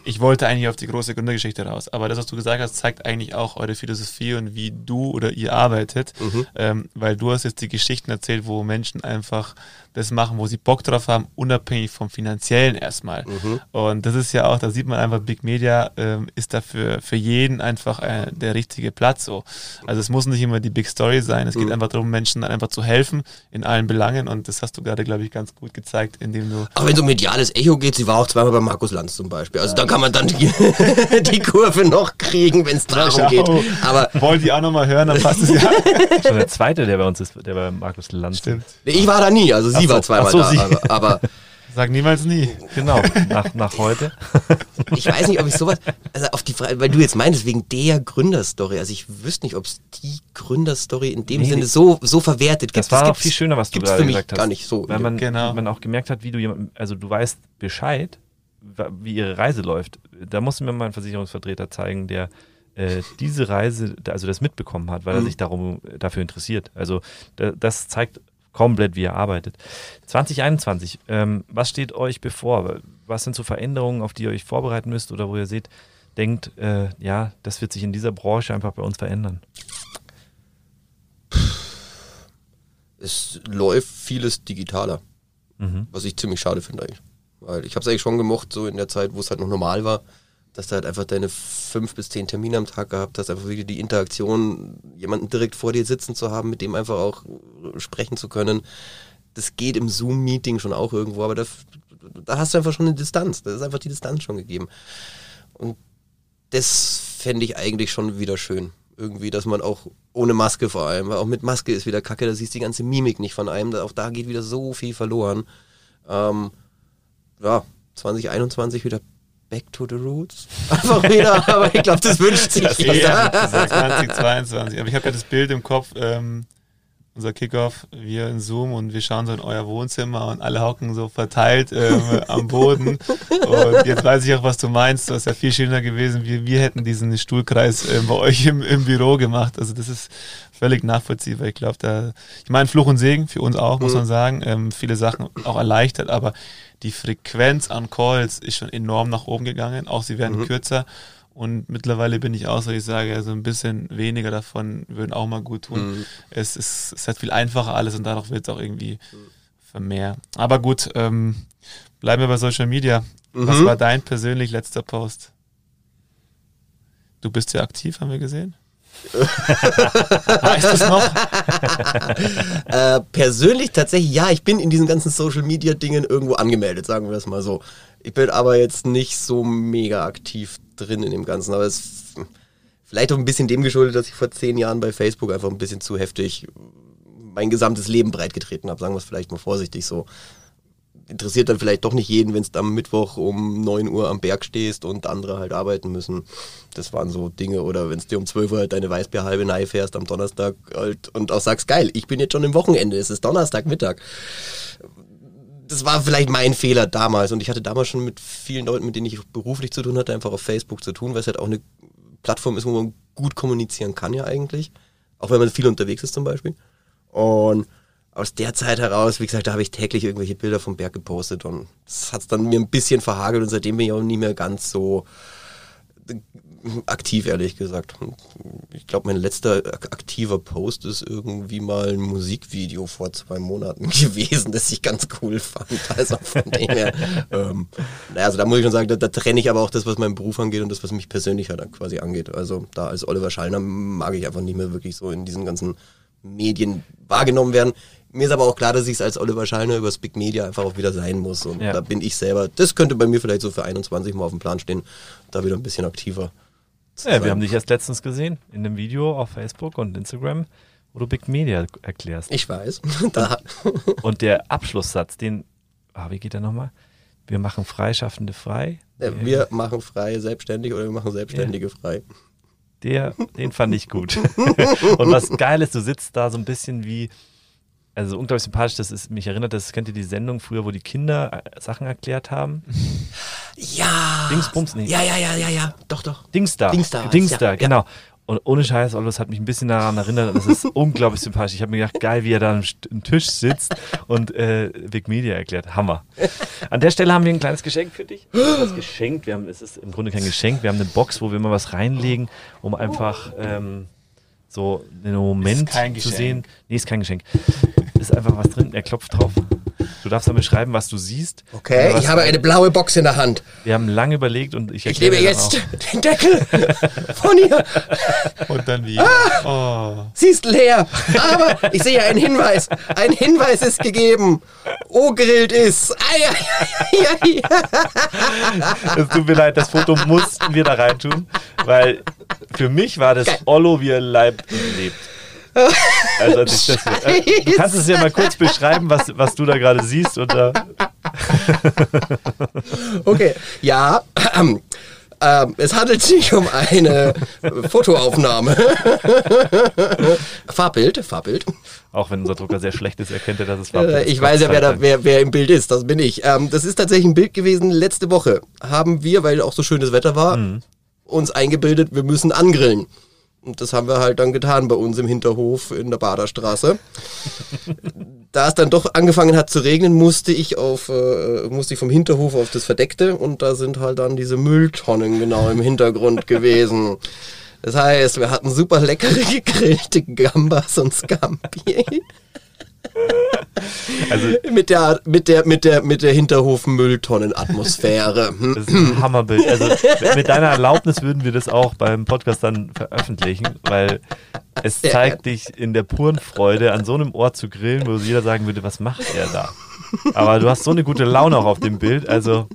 Speaker 3: ich wollte eigentlich auf die große Gründergeschichte raus, aber das, was du gesagt hast, zeigt eigentlich auch eure Philosophie und wie du oder ihr arbeitet, mhm. ähm, weil du hast jetzt die Geschichten erzählt, wo Menschen einfach das machen, wo sie Bock drauf haben, unabhängig vom Finanziellen erstmal. Mhm. Und das ist ja auch, da sieht man einfach, Big Media ähm, ist dafür für jeden einfach äh, der richtige Platz. So. Also es muss nicht immer die Big Story sein, es mhm. geht einfach darum, Menschen einfach zu helfen in allen Belangen und das hast du gerade, glaube ich, ganz gut gezeigt, indem du...
Speaker 4: Aber wenn es um mediales Echo geht, sie war auch zweimal bei Markus Lanz zum Beispiel. Also ja. da kann man dann die, die Kurve noch kriegen, wenn es darum geht.
Speaker 3: Aber Wollt ihr auch nochmal hören, dann passt es ja.
Speaker 2: Schon der zweite, der bei uns ist, der bei Markus Lanz
Speaker 4: Stimmt. Ich war da nie, also sie so, war zweimal so, da, aber, aber
Speaker 3: Sag niemals nie.
Speaker 2: Genau, nach, nach heute.
Speaker 4: Ich weiß nicht, ob ich sowas, also auf die Frage, weil du jetzt meinst, wegen der Gründerstory, also ich wüsste nicht, ob es die Gründerstory in dem nee, Sinne so, so verwertet
Speaker 2: gibt. Das war das viel schöner, was du gerade gesagt hast.
Speaker 4: gar nicht so.
Speaker 2: Weil man, genau. man auch gemerkt hat, wie du jemanden, also du weißt Bescheid, wie ihre Reise läuft. Da musste mir mal ein Versicherungsvertreter zeigen, der äh, diese Reise, also das mitbekommen hat, weil er mhm. sich darum dafür interessiert. Also das zeigt komplett, wie ihr arbeitet. 2021, ähm, was steht euch bevor? Was sind so Veränderungen, auf die ihr euch vorbereiten müsst oder wo ihr seht, denkt, äh, ja, das wird sich in dieser Branche einfach bei uns verändern?
Speaker 4: Es läuft vieles digitaler, mhm. was ich ziemlich schade finde eigentlich. Weil ich habe es eigentlich schon gemocht, so in der Zeit, wo es halt noch normal war, dass du halt einfach deine fünf bis zehn Termine am Tag gehabt hast, einfach wirklich die Interaktion, jemanden direkt vor dir sitzen zu haben, mit dem einfach auch sprechen zu können. Das geht im Zoom-Meeting schon auch irgendwo, aber da, da hast du einfach schon eine Distanz. Da ist einfach die Distanz schon gegeben. Und das fände ich eigentlich schon wieder schön. Irgendwie, dass man auch ohne Maske vor allem, weil auch mit Maske ist wieder kacke, da siehst du die ganze Mimik nicht von einem, auch da geht wieder so viel verloren. Ähm, ja, 2021 wieder Back to the Roots. Einfach wieder, aber ich glaube, das wünscht sich jeder.
Speaker 3: 2022. Aber ich habe ja das Bild im Kopf, ähm, unser Kickoff, wir in Zoom und wir schauen so in euer Wohnzimmer und alle hocken so verteilt ähm, am Boden. Und jetzt weiß ich auch, was du meinst. Das ist ja viel schöner gewesen. Wir, wir hätten diesen Stuhlkreis äh, bei euch im, im Büro gemacht. Also das ist völlig nachvollziehbar. Ich glaube, da, ich meine, Fluch und Segen für uns auch, muss mhm. man sagen. Ähm, viele Sachen auch erleichtert, aber die Frequenz an Calls ist schon enorm nach oben gegangen. Auch sie werden mhm. kürzer. Und mittlerweile bin ich auch so, ich sage, also ein bisschen weniger davon würden auch mal gut tun. Mhm. Es, ist, es ist halt viel einfacher alles und dadurch wird es auch irgendwie mehr. Aber gut, ähm, bleiben wir bei Social Media. Was
Speaker 4: Mhm.
Speaker 3: war dein persönlich letzter Post? Du bist ja aktiv, haben wir gesehen. weißt du es noch?
Speaker 4: Äh, persönlich tatsächlich, ja, ich bin in diesen ganzen Social Media Dingen irgendwo angemeldet, sagen wir das mal so. Ich bin aber jetzt nicht so mega aktiv drin in dem Ganzen, aber es ist vielleicht auch ein bisschen dem geschuldet, dass ich vor zehn Jahren bei Facebook einfach ein bisschen zu heftig mein gesamtes Leben breitgetreten habe, sagen wir es vielleicht mal vorsichtig so. Interessiert dann vielleicht doch nicht jeden, wenn du am Mittwoch um 9 Uhr am Berg stehst und andere halt arbeiten müssen. Das waren so Dinge. Oder wenn du dir um 12 Uhr halt deine Weißbierhalbe nahe fährst am Donnerstag halt und auch sagst, geil, ich bin jetzt schon im Wochenende, es ist Donnerstagmittag. Das war vielleicht mein Fehler damals. Und ich hatte damals schon mit vielen Leuten, mit denen ich beruflich zu tun hatte, einfach auf Facebook zu tun, weil es halt auch eine Plattform ist, wo man gut kommunizieren kann ja eigentlich. Auch wenn man viel unterwegs ist zum Beispiel. Und aus der Zeit heraus, wie gesagt, da habe ich täglich irgendwelche Bilder vom Berg gepostet und das hat es dann mir ein bisschen verhagelt und seitdem bin ich auch nicht mehr ganz so aktiv, ehrlich gesagt. Ich glaube, mein letzter ak- aktiver Post ist irgendwie mal ein Musikvideo vor zwei Monaten gewesen, das ich ganz cool fand. Also von dem her, ähm, naja, also da muss ich schon sagen, da, da trenne ich aber auch das, was meinen Beruf angeht und das, was mich persönlich halt quasi angeht. Also da als Oliver Schallner mag ich einfach nicht mehr wirklich so in diesen ganzen Medien wahrgenommen werden. Mir ist aber auch klar, dass ich es als Oliver Schallner übers Big Media einfach auch wieder sein muss. Und
Speaker 2: Ja.
Speaker 4: da bin ich selber, das könnte bei mir vielleicht so für 21 mal auf dem Plan stehen, da wieder ein bisschen aktiver.
Speaker 2: Ja, wir haben dich erst letztens gesehen in dem Video auf Facebook und Instagram, wo du Big Media erklärst.
Speaker 4: Ich weiß. Da,
Speaker 2: Und der Abschlusssatz, den, ah, wie geht der nochmal? Wir machen Freischaffende frei.
Speaker 4: äh, wir machen frei selbstständig oder wir machen Selbstständige frei.
Speaker 2: Der, den fand ich gut. und was geil ist, du sitzt da so ein bisschen wie, also unglaublich sympathisch, das ist, mich erinnert, das kennt ihr die Sendung früher, wo die Kinder äh, Sachen erklärt haben.
Speaker 4: Ja.
Speaker 2: Dingsbums, nee.
Speaker 4: Ja, ja, ja, ja, ja. Doch, doch.
Speaker 2: Dingsda.
Speaker 4: Dingsda
Speaker 2: Dingsda,
Speaker 4: ja,
Speaker 2: genau. Und ohne Scheiß, das hat mich ein bisschen daran erinnert, das ist unglaublich sympathisch. Ich habe mir gedacht, geil, wie er da am Tisch sitzt und äh, Big Media erklärt. Hammer. An der Stelle haben wir ein kleines Geschenk für dich. Was geschenkt. Wir haben, es ist im Grunde kein Geschenk. Wir haben eine Box, wo wir immer was reinlegen, um einfach ähm, so einen Moment
Speaker 3: kein
Speaker 2: zu
Speaker 3: Geschenk.
Speaker 2: sehen. Nee, ist kein Geschenk. Ist einfach was drin. Er klopft drauf. Du darfst dann beschreiben, was du siehst.
Speaker 4: Okay, ich habe eine blaue Box in der Hand.
Speaker 2: Wir haben lange überlegt und ich
Speaker 4: Ich
Speaker 2: erkläre
Speaker 4: nehme
Speaker 2: dir
Speaker 4: jetzt
Speaker 2: auch.
Speaker 4: den Deckel von ihr.
Speaker 3: Und dann wie? Oh.
Speaker 4: Sie ist leer. Aber ich sehe einen Hinweis. Ein Hinweis ist gegeben. O grillt ist. Ei, ei, ei, ei, ei.
Speaker 2: Es tut mir leid, das Foto mussten wir da reintun, weil für mich war das
Speaker 4: Geil.
Speaker 2: Ollo, wie er leibt und lebt. Also als das, äh, du kannst es ja mal kurz beschreiben, was, was du da gerade siehst. Und, äh,
Speaker 4: Okay, ja. Ähm, es handelt sich um eine Fotoaufnahme. Farbbild, Farbbild.
Speaker 2: auch wenn unser Drucker sehr schlecht ist, erkennt er, dass es
Speaker 4: Äh,
Speaker 2: war.
Speaker 4: ich weiß ja, wer, da, wer, wer im Bild ist. Das bin ich. Ähm, das ist tatsächlich ein Bild gewesen. Letzte Woche haben wir, weil auch so schönes Wetter war, uns eingebildet, wir müssen angrillen. Und das haben wir halt dann getan bei uns im Hinterhof in der Baderstraße. da es dann doch angefangen hat zu regnen, musste ich auf, äh, musste ich vom Hinterhof auf das Verdeckte und da sind halt dann diese Mülltonnen genau im Hintergrund gewesen. Das heißt, wir hatten super leckere gegrillte Gambas und Scampi.
Speaker 2: Also,
Speaker 4: mit der, mit der, mit der, mit der Hinterhof-Mülltonnen-Atmosphäre. Hm.
Speaker 2: das ist ein Hammerbild. Also mit- deiner Erlaubnis würden wir das auch beim Podcast dann veröffentlichen, weil es zeigt dich in der puren Freude, an so einem Ort zu grillen, wo jeder sagen würde, was macht er da? Aber du hast so eine gute Laune auch auf dem Bild. Also,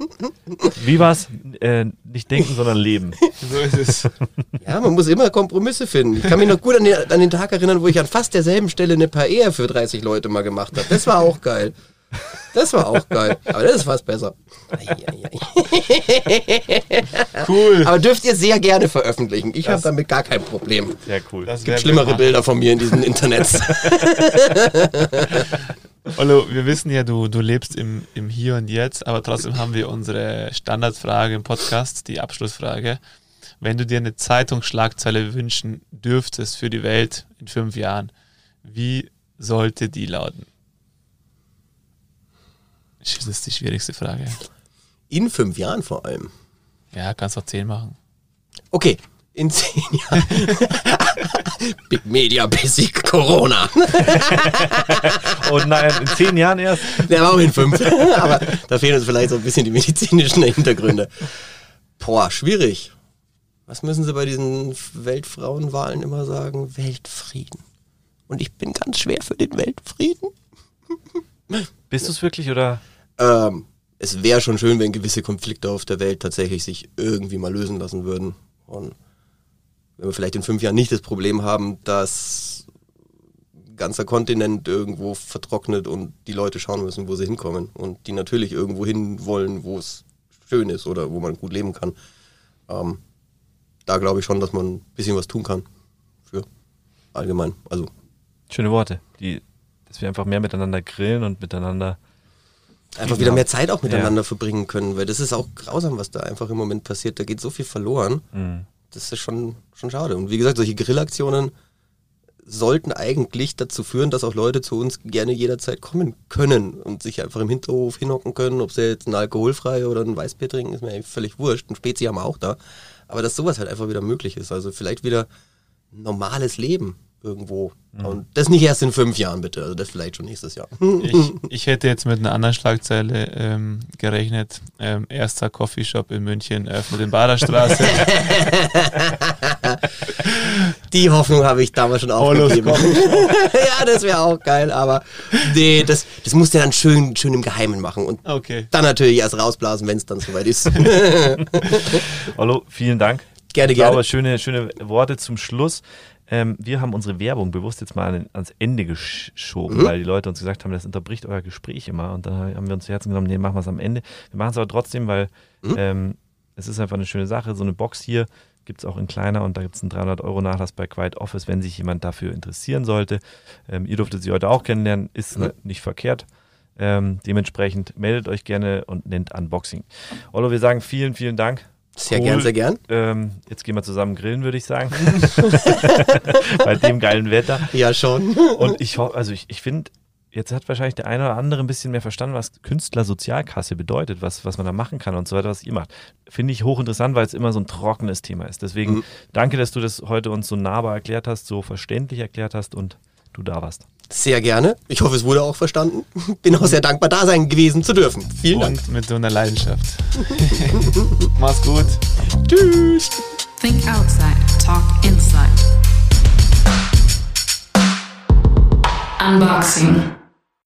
Speaker 2: wie war's? Äh, nicht denken, sondern leben.
Speaker 3: So ist es.
Speaker 4: Ja, man muss immer Kompromisse finden. Ich kann mich noch gut an den, an den Tag erinnern, wo ich an fast derselben Stelle eine Paella für 30 Leute mal gemacht habe. Das war auch geil. Das war auch geil. Aber das ist fast besser.
Speaker 3: Cool.
Speaker 4: Aber dürft ihr sehr gerne veröffentlichen. Ich habe damit gar kein Problem.
Speaker 2: Sehr cool.
Speaker 3: Das
Speaker 4: Gibt schlimmere. Bilder von mir in diesen Internets.
Speaker 3: Ollo, wir wissen ja, du, du lebst im, im Hier und Jetzt, aber trotzdem haben wir unsere Standardfrage im Podcast, die Abschlussfrage. Wenn du dir eine Zeitungsschlagzeile wünschen dürftest für die Welt in fünf Jahren, wie sollte die lauten? Das ist die schwierigste Frage.
Speaker 4: In fünf Jahren vor allem.
Speaker 3: Ja, kannst auch zehn machen.
Speaker 4: Okay, in zehn Jahren. Big Media Basic Corona.
Speaker 2: Und nein, in zehn Jahren erst.
Speaker 4: Der war auch in fünf. Aber da fehlen uns vielleicht so ein bisschen die medizinischen Hintergründe. Boah, schwierig. Was müssen sie bei diesen Weltfrauenwahlen immer sagen? Weltfrieden. Und ich bin ganz schwer für den Weltfrieden.
Speaker 2: Bist du es wirklich oder?
Speaker 4: Ähm, es wäre schon schön, wenn gewisse Konflikte auf der Welt tatsächlich sich irgendwie mal lösen lassen würden. Und wenn wir vielleicht in fünf Jahren nicht das Problem haben, dass ein ganzer Kontinent irgendwo vertrocknet und die Leute schauen müssen, wo sie hinkommen. Und die natürlich irgendwo hin wollen, wo es schön ist oder wo man gut leben kann. Ähm, da glaube ich schon, dass man ein bisschen was tun kann. Für allgemein. Also.
Speaker 2: Schöne Worte. Die, dass wir einfach mehr miteinander grillen und miteinander
Speaker 4: einfach wieder mehr Zeit auch miteinander ja. verbringen können, weil das ist auch grausam, was da einfach im Moment passiert. Da geht so viel verloren. Mhm. Das ist schon, schon schade. Und wie gesagt, solche Grillaktionen sollten eigentlich dazu führen, dass auch Leute zu uns gerne jederzeit kommen können und sich einfach im Hinterhof hinhocken können, ob sie jetzt ein alkoholfrei oder ein Weißbier trinken, ist mir eigentlich völlig wurscht. Ein Spezi haben wir auch da. Aber dass sowas halt einfach wieder möglich ist. Also vielleicht wieder normales Leben irgendwo. Mhm. Und das nicht erst in fünf Jahren, bitte. Also das vielleicht schon nächstes Jahr.
Speaker 3: Ich, ich hätte jetzt mit einer anderen Schlagzeile ähm, gerechnet. Ähm, erster Coffeeshop in München öffnet in Baderstraße.
Speaker 4: Die Hoffnung habe ich damals schon aufgegeben. ja, das wäre auch geil, aber nee, das, das musst du dann schön, schön im Geheimen machen und
Speaker 3: okay.
Speaker 4: dann natürlich erst rausblasen, wenn es dann soweit ist.
Speaker 2: Hallo, vielen Dank.
Speaker 4: Gerne, gerne.
Speaker 2: Aber schöne, schöne Worte zum Schluss. Ähm, wir haben unsere Werbung bewusst jetzt mal ans Ende geschoben, mhm. weil die Leute uns gesagt haben, das unterbricht euer Gespräch immer. Und dann haben wir uns zu Herzen genommen, nee, machen wir es am Ende. Wir machen es aber trotzdem, weil mhm. ähm, es ist einfach eine schöne Sache. So eine Box hier gibt es auch in kleiner und da gibt es einen 300 Euro Nachlass bei Quiet Office, wenn sich jemand dafür interessieren sollte. Ähm, ihr durftet sie heute auch kennenlernen, ist mhm. nicht verkehrt. Ähm, dementsprechend meldet euch gerne und nennt Unboxing. Ollo, wir sagen vielen, vielen Dank.
Speaker 4: Sehr cool. gern, sehr gern.
Speaker 2: Ähm, jetzt gehen wir zusammen grillen, würde ich sagen. Bei dem geilen Wetter.
Speaker 4: Ja, schon.
Speaker 2: Und ich hoffe, also ich, ich finde, jetzt hat wahrscheinlich der eine oder andere ein bisschen mehr verstanden, was Künstlersozialkasse bedeutet, was, was man da machen kann und so weiter, was ihr macht. Finde ich hochinteressant, weil es immer so ein trockenes Thema ist. Deswegen mhm. danke, dass du das heute uns so nahbar erklärt hast, so verständlich erklärt hast und du da warst.
Speaker 4: Sehr gerne. Ich hoffe, es wurde auch verstanden. Bin auch sehr dankbar, da sein gewesen zu dürfen. Vielen Und Dank.
Speaker 3: mit so einer Leidenschaft. Mach's gut.
Speaker 4: Tschüss.
Speaker 1: Think outside, talk inside. Unboxing.